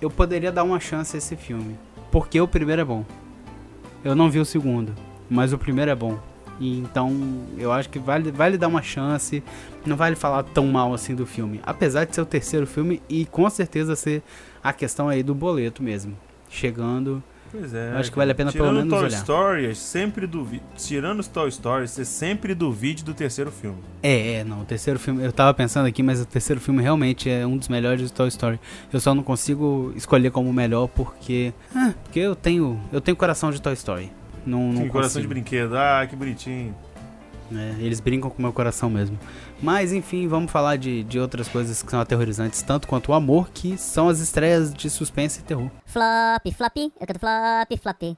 eu poderia dar uma chance a esse filme. Porque o primeiro é bom. Eu não vi o segundo, mas o primeiro é bom. Então eu acho que vale, vale dar uma chance. Não vale falar tão mal assim do filme. Apesar de ser o terceiro filme e com certeza ser a questão aí do boleto mesmo. Chegando. Pois é. Acho que vale a pena pelo menos Toy olhar. Story, eu sempre duvido. Tirando os Toy Story, você sempre duvide do terceiro filme. É, é, não. O terceiro filme. Eu tava pensando aqui, mas o terceiro filme realmente é um dos melhores do Toy Story. Eu só não consigo escolher como o melhor porque. Ah, porque eu tenho. Eu tenho coração de Toy Story. Não, não coração de brinquedo. Ah, que bonitinho. É, eles brincam com o meu coração mesmo. Mas enfim, vamos falar de, de outras coisas que são aterrorizantes, tanto quanto o amor, que são as estreias de suspense e terror. Flop, flop, eu canto flop, flop.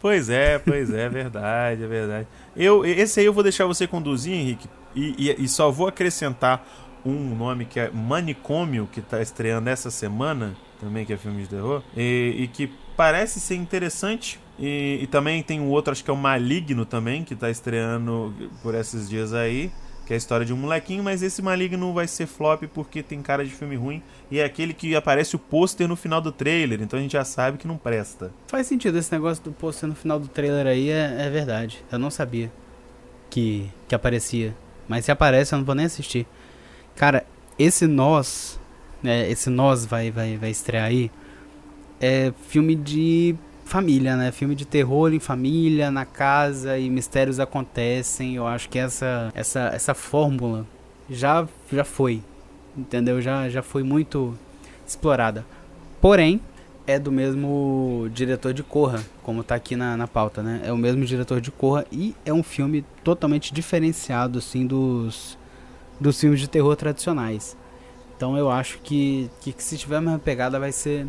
Pois é, pois é, é verdade, é verdade. Eu, esse aí eu vou deixar você conduzir, Henrique, e, e- e só vou acrescentar um nome que é Manicômio, que tá estreando essa semana, também que é filme de terror, e, e que parece ser interessante. E, e também tem um outro, acho que é o Maligno também, que tá estreando por esses dias aí, que é a história de um molequinho, mas esse Maligno vai ser flop porque tem cara de filme ruim e é aquele que aparece o pôster no final do trailer, então a gente já sabe que não presta. Faz sentido esse negócio do pôster no final do trailer aí, é, é verdade. Eu não sabia que, que aparecia. Mas se aparece, eu não vou nem assistir. Cara, esse Nós, né, esse Nós vai, vai, vai estrear aí, é filme de família, né? Filme de terror em família, na casa e mistérios acontecem. Eu acho que essa essa essa fórmula já já foi, entendeu? Já já foi muito explorada. Porém, é do mesmo diretor de Corra, como tá aqui na, na pauta, né? É o mesmo diretor de Corra e é um filme totalmente diferenciado, assim, dos, dos filmes de terror tradicionais. Então eu acho que, que, que se tiver a mesma pegada vai ser,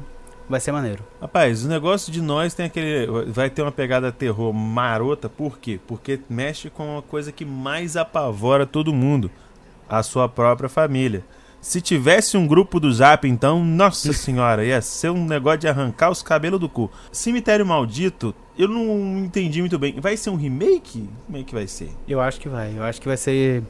vai ser maneiro. Rapaz, o negócio de nós tem aquele. Vai ter uma pegada terror marota, por quê? Porque mexe com uma coisa que mais apavora todo mundo: a sua própria família. Se tivesse um grupo do Zap, então, nossa *laughs* senhora, ia ser um negócio de arrancar os cabelos do cu. Cemitério Maldito, eu não entendi muito bem. Vai ser um remake? Como é que vai ser? Eu acho que vai. Eu acho que vai ser.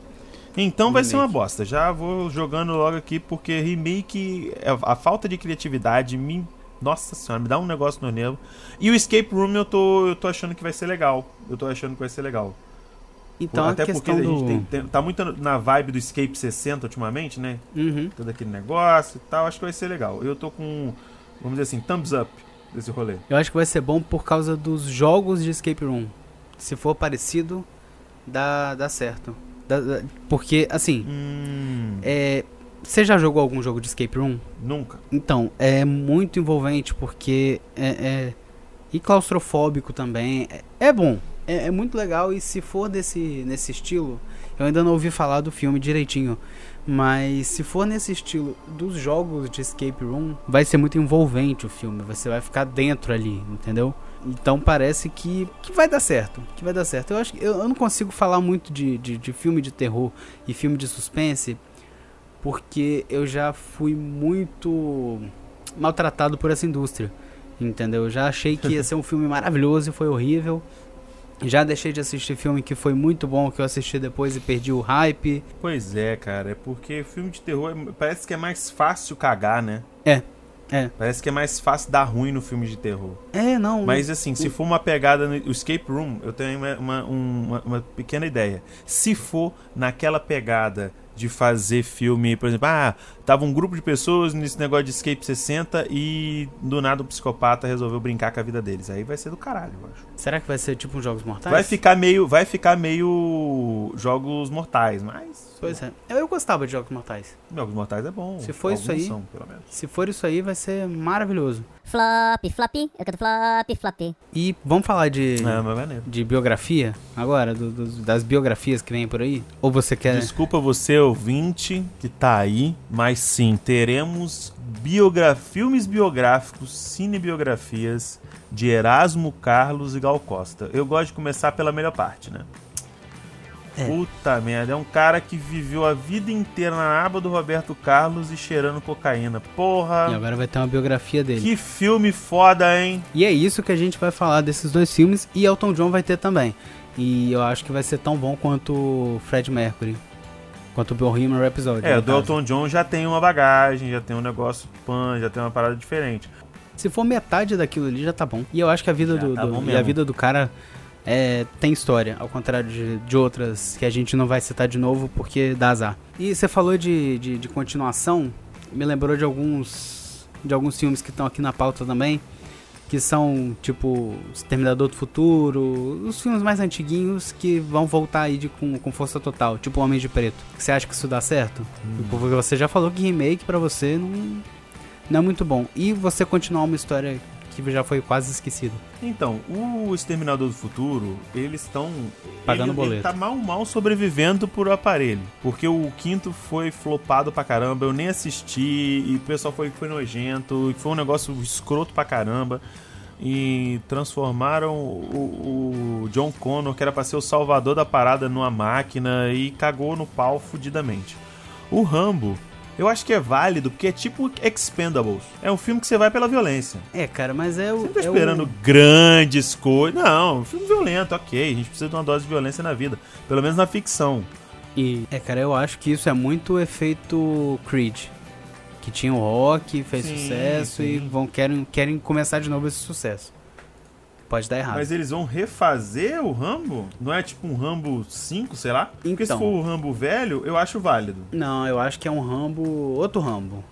Então vai ser uma Remake. bosta. Já vou jogando logo aqui, porque remake, a falta de criatividade me. Nossa senhora, me dá um negócio no nervo. E o Escape Room eu tô, eu tô achando que vai ser legal. Eu tô achando que vai ser legal. Então Até porque a gente do. tem, tem- tá muito na vibe do Escape 60 ultimamente, né? Uhum. Todo aquele negócio e tal. Acho que vai ser legal. Eu tô com, vamos dizer assim, thumbs up desse rolê. Eu acho que vai ser bom por causa dos jogos de escape room. Se for parecido, dá, dá certo. Dá- dá- porque, assim, Hum, é, você já jogou algum jogo de escape room? nunca. Então, é muito envolvente porque é, é- e claustrofóbico também. É, é bom, é, é muito legal e se for desse nesse estilo, eu ainda não ouvi falar do filme direitinho, mas se for nesse estilo dos jogos de escape room, vai ser muito envolvente o filme, você vai ficar dentro ali, entendeu? Então parece que, que vai dar certo, que vai dar certo. Eu acho que eu, eu não consigo falar muito de, de, de filme de terror e filme de suspense, porque eu já fui muito maltratado por essa indústria, entendeu? Eu já achei que ia ser um filme maravilhoso e foi horrível. Já deixei de assistir filme que foi muito bom, que eu assisti depois e perdi o hype. Pois é, cara. É porque filme de terror é- parece que é mais fácil cagar, né? É, é. Parece que é mais fácil dar ruim no filme de terror. É, não. Mas assim, se for uma pegada no o escape room, eu tenho uma, uma, um- uma- uma pequena ideia. Se for naquela pegada de fazer filme, por exemplo, ah, tava um grupo de pessoas nesse negócio de escape 60 e do nada o psicopata resolveu brincar com a vida deles. Aí vai ser do caralho, eu acho. Será que vai ser tipo um Jogos Mortais? Vai ficar meio, vai ficar meio jogos mortais, mas Pois é. Eu, eu gostava de Jogos Mortais. jogos mortais é bom. Se for isso aí- são, pelo menos. Se for isso aí, vai ser maravilhoso. Flop, flop, eu canto flop, flop. E vamos falar de, É, maneiro. de biografia agora? do- do- das biografias que vem por aí? Ou você quer. Desculpa você, ouvinte, que tá aí, mas sim, teremos biogra filmes biográficos, cinebiografias de Erasmo Carlos e Gal Costa. Eu gosto de começar pela melhor parte, né? É. Puta merda, é um cara que viveu a vida inteira na aba do Roberto Carlos e cheirando cocaína. E Porra, agora vai ter uma biografia dele. que filme foda, hein? E é isso que a gente vai falar desses dois filmes e Elton John vai ter também. E eu acho que vai ser tão bom quanto o Fred Mercury. Quanto o Bohemian Rhapsody. É, no o do caso. Elton John já tem uma bagagem, já tem um negócio pan, já tem uma parada diferente. Se for metade daquilo ali, já tá bom. E eu acho que a vida Já do, tá do- e a vida do cara é, tem história, ao contrário de, de outras que a gente não vai citar de novo porque dá azar. E você falou de, de, de continuação, me lembrou de alguns de alguns filmes que estão aqui na pauta também, que são tipo Exterminador do Futuro, os filmes mais antiguinhos que vão voltar aí de, com, com força total, tipo Homem de Preto. Você acha que isso dá certo? Hum. Porque você já falou que remake pra você não, não é muito bom. E você continuar uma história que já foi quase esquecida. Então, o Exterminador do Futuro, eles estão. Pagando ele, boleto. Ele tá mal, mal sobrevivendo por aparelho. Porque o quinto foi flopado pra caramba, eu nem assisti, e o pessoal foi, foi nojento, e foi um negócio escroto pra caramba. E transformaram o, o John Connor, que era pra ser o salvador da parada, numa máquina, e cagou no pau fudidamente. O Rambo. Eu acho que é válido, porque é tipo Expendables. É um filme que você vai pela violência. É, cara, mas é o. Você não tá é o- esperando grandes coisas. Não, um filme violento, ok. A gente precisa de uma dose de violência na vida. Pelo menos na ficção. E, é, cara, eu acho que isso é muito efeito Creed. Que tinha o rock, fez Sim, sucesso e sim. vão, querem, querem começar de novo esse sucesso. Pode dar errado. Mas eles vão refazer o Rambo? Não é tipo um Rambo 5, sei lá? Porque se Então. for o Rambo velho, eu acho válido. Não, eu acho que é um Rambo. Outro Rambo.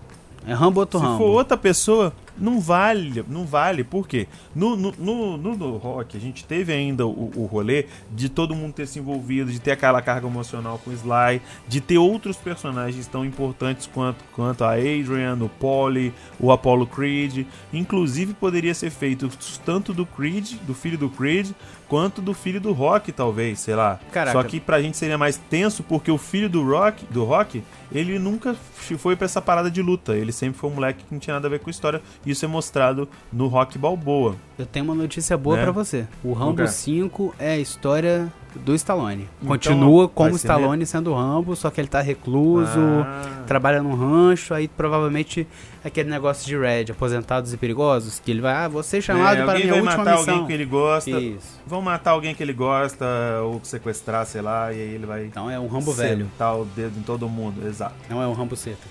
É Rambo outro Se Rambo. for outra pessoa, não vale, não vale. Por quê? No, no, no, no- rock, a gente teve ainda o, o rolê de todo mundo ter se envolvido, de ter aquela carga emocional com o Sly, de ter outros personagens tão importantes quanto, quanto a Adrian, o Polly, o Apollo Creed. Inclusive, poderia ser feito tanto do Creed, do filho do Creed, quanto do filho do Rock, talvez, sei lá. Caraca. Só que pra gente seria mais tenso, porque o filho do Rock, do Rock, ele nunca foi pra essa parada de luta. Ele sempre foi um moleque que não tinha nada a ver com história. Isso é mostrado no Rock Balboa. Eu tenho uma notícia boa Né? pra você. O Rambo Ok. 5 é a história do Stallone. Então, Continua como Stallone sendo o Rambo, só que ele tá recluso, Ah. trabalha num rancho, aí provavelmente aquele negócio de Red, aposentados e perigosos, que ele vai, ah, vou ser chamado É, para minha vai última matar missão. alguém que ele gosta. Isso. Vão matar alguém que ele gosta, ou sequestrar, sei lá, e aí ele vai. Então é um Rambo velho, sentar o dedo em todo mundo, exato. não é um Rambo seta.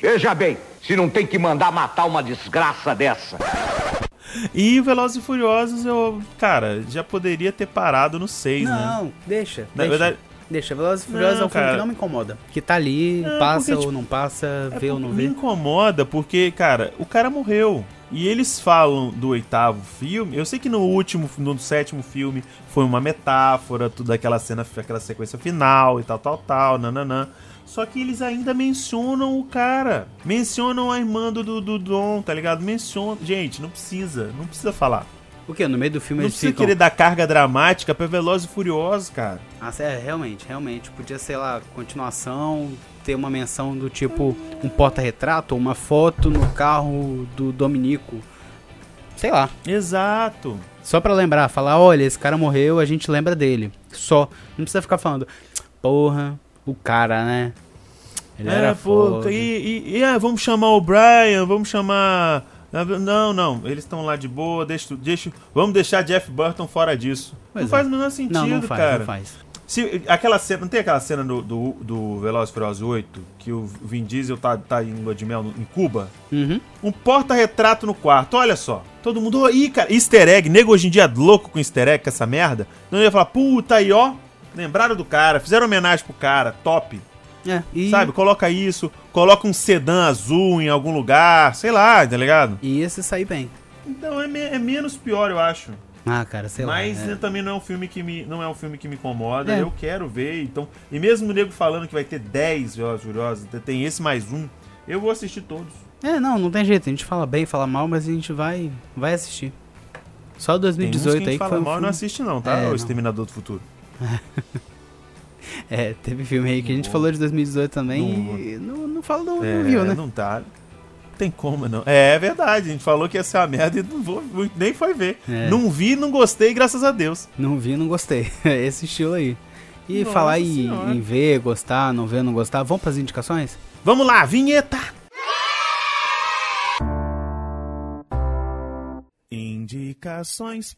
Veja bem, se não tem que mandar matar uma desgraça dessa. E Velozes e Furiosos, eu, cara, já poderia ter parado no 6, né? Não, deixa. Na deixa. verdade, Deixa, Velozes e Furiosos Não, é um filme cara. que não me incomoda. Que tá ali, Não, passa porque, ou tipo, não passa, É vê ou não porque Me vê. incomoda porque, cara, o cara morreu. E eles falam do oitavo filme. Eu sei que no último, no sétimo filme, foi uma metáfora, tudo aquela cena, aquela sequência final e tal, tal, tal, nananã. Só que eles ainda mencionam o cara. Mencionam a irmã do, do, do Dom, tá ligado? Mencionam. Gente, não precisa. Não precisa falar. O que? No meio do filme Não eles precisa ficam... querer dar carga dramática pra Velozes e Furiosos, cara. Ah, é, realmente, realmente. Podia ser lá, continuação, ter uma menção do tipo um porta-retrato, uma foto no carro do Dominico. Sei lá. Exato. Só pra lembrar, falar, olha, esse cara morreu, a gente lembra dele. Só. Não precisa ficar falando, porra, o cara, né? Ele é, era pô, foda. e, e, e, ah, vamos chamar o Brian, vamos chamar. Não, não, eles estão lá de boa, deixa, deixa, vamos deixar Jeff Burton fora disso. Pois não é. faz o menor sentido, Não, não faz, cara. não faz. Se, aquela cena, não tem aquela cena do, do, do Velozes Furiosos 8 que o Vin Diesel tá, tá em lua de mel em Cuba? Uhum. Um porta-retrato no quarto, olha só. Todo mundo, ih, cara, easter egg, nego hoje em dia é louco com easter egg, com essa merda. Não ia falar, puta aí, ó, lembraram do cara, fizeram homenagem pro cara, top. É, e, Sabe, coloca isso, coloca um sedã azul em algum lugar, sei lá, tá ligado? e esse sair bem. Então é, me- é menos pior, eu acho. Ah, cara, sei Mas lá. é. eh, também não é um filme que me não é um filme que me incomoda. É. Eu quero ver, então. E mesmo o nego falando que vai ter 10 Velozes Furiosos, tem esse mais um, eu vou assistir todos. É, não, não tem jeito. A gente fala bem, fala mal, mas a gente vai, vai assistir. Só Tem uns 2018 que a aí gente que fala foi um mal e filme... não assiste não, tá? É, o não. Exterminador do Futuro. *laughs* É, teve filme aí que a gente falou de 2018 também Não e não, não fala, não, É, não viu, né? Não tá. Não tem como, não. É, é verdade, a gente falou que ia ser uma merda e não vou, nem foi ver. É. Não vi, não gostei, graças a Deus. Não vi, não gostei. *laughs* É Esse estilo aí. E Nossa falar em, em ver, gostar, não ver, não gostar, vamos pras indicações? Vamos lá, vinheta! Indicações.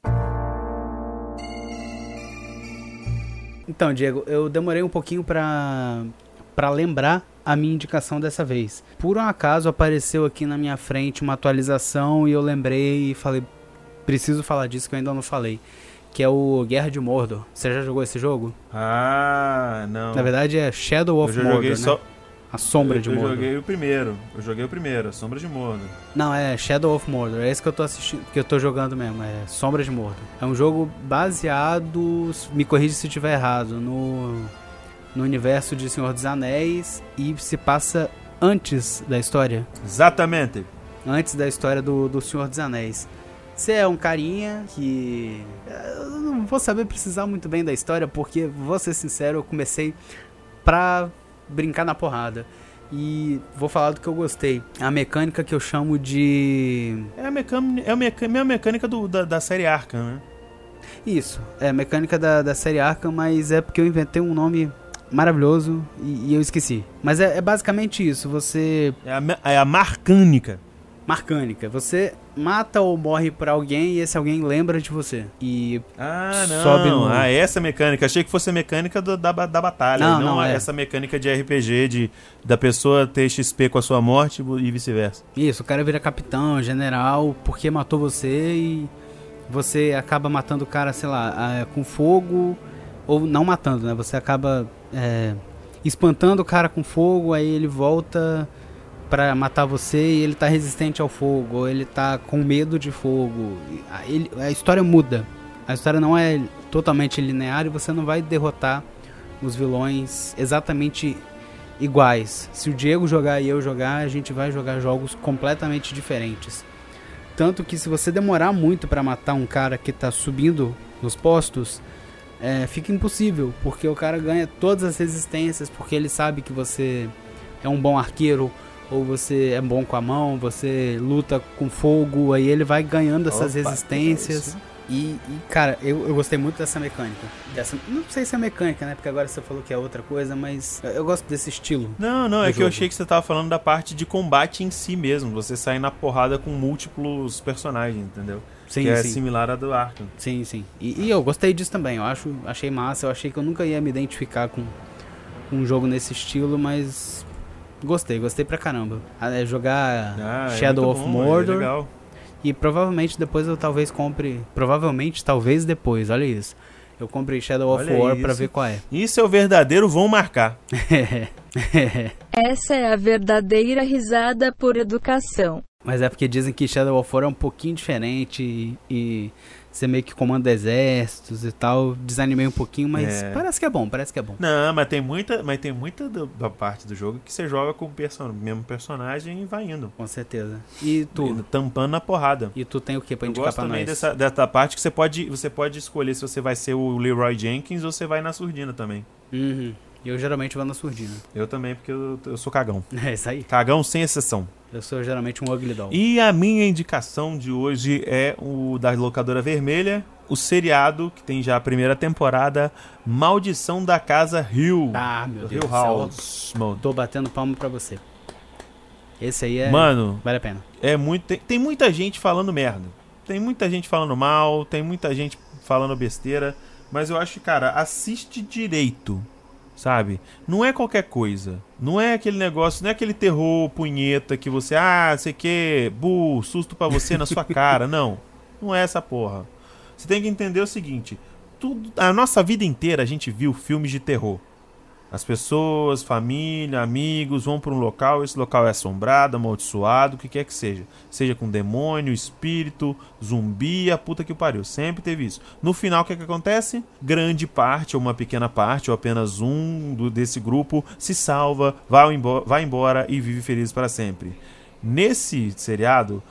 Então, Diego, eu demorei um pouquinho pra, pra lembrar a minha indicação dessa vez. Por um acaso apareceu aqui na minha frente uma atualização e eu lembrei e falei, preciso falar disso que eu ainda não falei. Que é o Guerra de Mordor. Você já jogou esse jogo? Ah, não. Na verdade é Shadow of Mordor, joguei né? só. A Sombra eu, de eu Mordor. joguei o primeiro. Eu joguei o primeiro, a Sombra de Mordor. Não, é Shadow of Mordor. É esse que eu tô assistindo, que eu tô jogando mesmo. É Sombra de Mordor. É um jogo baseado, me corrija se eu estiver errado, no no universo de Senhor dos Anéis e se passa antes da história, Exatamente. antes da história do, do Senhor dos Anéis. Você é um carinha que eu não vou saber precisar muito bem da história porque vou ser sincero, eu comecei pra brincar na porrada. E vou falar do que eu gostei. A mecânica que eu chamo de É a mecânica, é a meca- mesma mecânica do, da, da série Arkham, né? Isso, é mecânica da, da série Arkham, mas é porque eu inventei um nome maravilhoso e, e eu esqueci. Mas é, é basicamente isso, você... É a, é a marcânica. Marcânica. Você mata ou morre por alguém e esse alguém lembra de você. E Ah, não. Sobe no- Ah, essa mecânica. Achei que fosse a mecânica do- da, da batalha. Não, Não, não, é. essa mecânica de RPG, de, da pessoa ter XP com a sua morte e vice-versa. isso, o cara vira capitão, general, porque matou você e você acaba matando o cara, sei lá, com fogo ou não matando, né? Você acaba é, espantando o cara com fogo, aí ele volta pra matar você e ele tá resistente ao fogo, ou ele tá com medo de fogo. A- ele- a história muda. A história não é totalmente linear e você não vai derrotar os vilões exatamente iguais. Se o Diego jogar e eu jogar, a gente vai jogar jogos completamente diferentes. Tanto que se você demorar muito pra matar um cara que tá subindo nos postos, é, fica impossível, porque o cara ganha todas as resistências, porque ele sabe que você é um bom arqueiro, ou você é bom com a mão, você luta com fogo, aí ele vai ganhando essas Opa, resistências. é? E, e, cara, eu, eu gostei muito dessa mecânica. Dessa, não sei se é mecânica, né? Porque agora você falou que é outra coisa, mas eu, eu gosto desse estilo. Não, não, é que eu jogo. achei que você tava falando da parte de combate em si mesmo. Você sair na porrada com múltiplos personagens, entendeu? Sim, que é sim. similar à do Arkham. Sim, sim. E, e eu gostei disso também. Eu acho, achei massa. Eu achei que eu nunca ia me identificar com um jogo nesse estilo, mas gostei, gostei pra caramba. Ah, é jogar Ah, é Shadow muito of bom, é Mordor legal. e provavelmente depois eu talvez compre, provavelmente talvez depois, olha isso. Eu comprei Shadow of Olha War pra isso. ver qual é. Isso é o verdadeiro vão marcar. *laughs* Essa é a verdadeira risada por educação. Mas é porque dizem que Shadow of War é um pouquinho diferente e, e você meio que comanda exércitos e tal. Desanimei um pouquinho, mas É. parece que é bom, parece que é bom. Não, mas tem muita, mas tem muita da parte do jogo que você joga com o mesmo personagem e vai indo. Com certeza. E tu? Tampando na porrada. E tu tem o que pra Eu indicar gosto pra também nós? dessa, dessa parte que você pode, você pode escolher se você vai ser o Leroy Jenkins ou você vai na surdina também. Uhum. Eu geralmente vou na surdina. Eu também, porque eu, eu sou cagão. *laughs* É isso aí. Cagão sem exceção. Eu sou geralmente um ugly doll. E a minha indicação de hoje é o da locadora vermelha, o seriado que tem já a primeira temporada, Maldição da Casa Hill. Ah, meu Deus Hill. House. Mano, Tô batendo palma pra você. Esse aí é. Mano, Vale a pena. é muito. Tem, tem muita gente falando merda. Tem muita gente falando mal, tem muita gente falando besteira. Mas eu acho que, cara, assiste direito. Sabe? Não é qualquer coisa. Não é aquele negócio, não é aquele terror punheta que você, ah, sei que, bu, susto pra você na sua cara. Não. Não é essa porra. Você tem que entender o seguinte: tudo, a nossa vida inteira a gente viu filmes de terror. As pessoas, família, amigos vão para um local, esse local é assombrado, amaldiçoado, o que quer que seja. Seja com demônio, espírito, zumbi, a puta que pariu. Sempre teve isso. No final, o que, que acontece? Grande parte, ou uma pequena parte, ou apenas um do, desse grupo se salva, vai vai embora e vive feliz para sempre. Nesse seriado,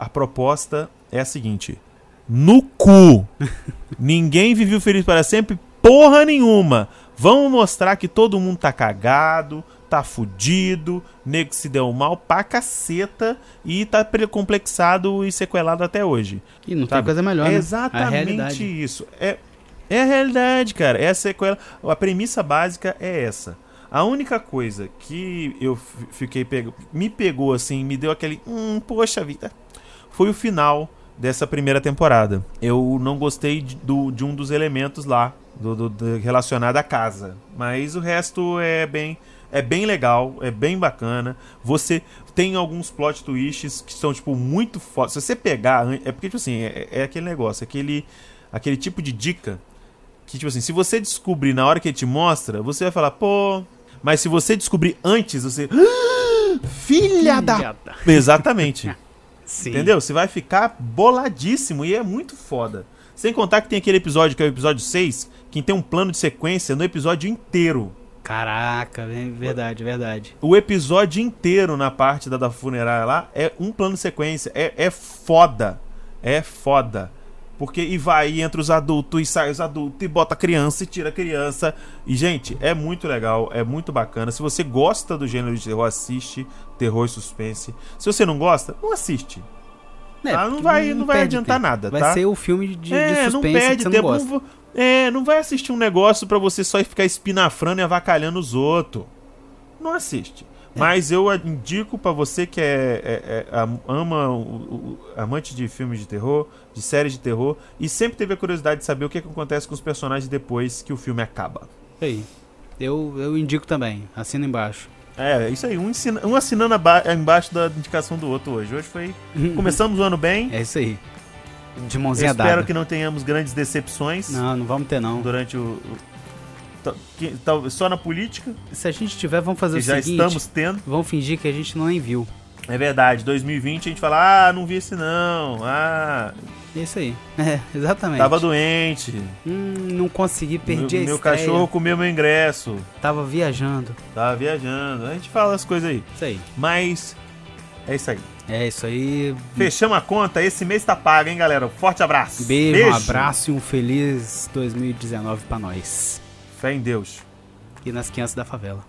a proposta é a seguinte: no cu. *laughs* Ninguém viveu feliz para sempre, porra nenhuma. Vamos mostrar que todo mundo tá cagado, tá fudido, nego se deu mal pra caceta e tá complexado e sequelado até hoje. E não tem Sabe? coisa melhor, É né? exatamente isso. É, é a realidade, cara. É a sequela. A premissa básica é essa. A única coisa que eu fiquei pego, me pegou assim, me deu aquele, hum, poxa vida, foi o final dessa primeira temporada. Eu não gostei de, do- de um dos elementos lá do, do- do- relacionado à casa, mas o resto é bem é bem legal, é bem bacana. Você tem alguns plot twists que são tipo muito foda. Se você pegar, é porque tipo assim, é, é aquele negócio, aquele aquele tipo de dica que tipo assim, se você descobrir na hora que ele te mostra, você vai falar, pô, mas se você descobrir antes, você "Ah, filha da da- Exatamente. *laughs* Entendeu? Você vai ficar boladíssimo e é muito foda. Sem contar que tem aquele episódio que é o episódio 6, que tem um plano de sequência no episódio inteiro. Caraca, é verdade, verdade. O episódio inteiro na parte da, da funerária lá é um plano de sequência. É, é foda. É foda. Porque e vai e entra os adultos e sai os adultos e bota a criança e tira a criança. E, gente, é muito legal, é muito bacana. Se você gosta do gênero de terror, assiste terror e suspense. Se você não gosta, não assiste. É, não vai- não vai perde adiantar tempo. nada, Vai tá? ser o filme de, de é, suspense não que perde não tempo. Não, vo- é, não vai assistir um negócio pra você só ficar espinafrando e avacalhando os outros. Não assiste. Mas eu indico pra você que é, é- é- am- ama o, o- amante de filmes de terror, de séries de terror, e sempre teve a curiosidade de saber o que, que acontece com os personagens depois que o filme acaba. Aí. Eu, eu indico também. Assina embaixo. É, isso aí, um, ensina- um assinando aba- embaixo da indicação do outro hoje. Hoje foi. Começamos o ano bem. É isso aí. De mãozinha espero dada. que não tenhamos grandes decepções Não, não vamos ter não. durante o. o- só na política, Se a gente tiver, vamos fazer que o já seguinte. estamos tendo. Vamos fingir que a gente não nem viu. É verdade, 2020 a gente fala, ah, não vi esse não, ah, É isso aí. *laughs* É, exatamente. tava doente, Hum, não consegui, perdi meu, a meu estreia. cachorro comeu meu ingresso, Tava viajando. tava viajando, a gente fala as coisas aí. Isso aí. Mas é isso aí. É isso aí. Fechamos a conta, esse mês tá pago, hein, galera? Forte abraço. Beijo, um abraço e um feliz 2019 pra nós. Fé em Deus. E nas crianças da favela.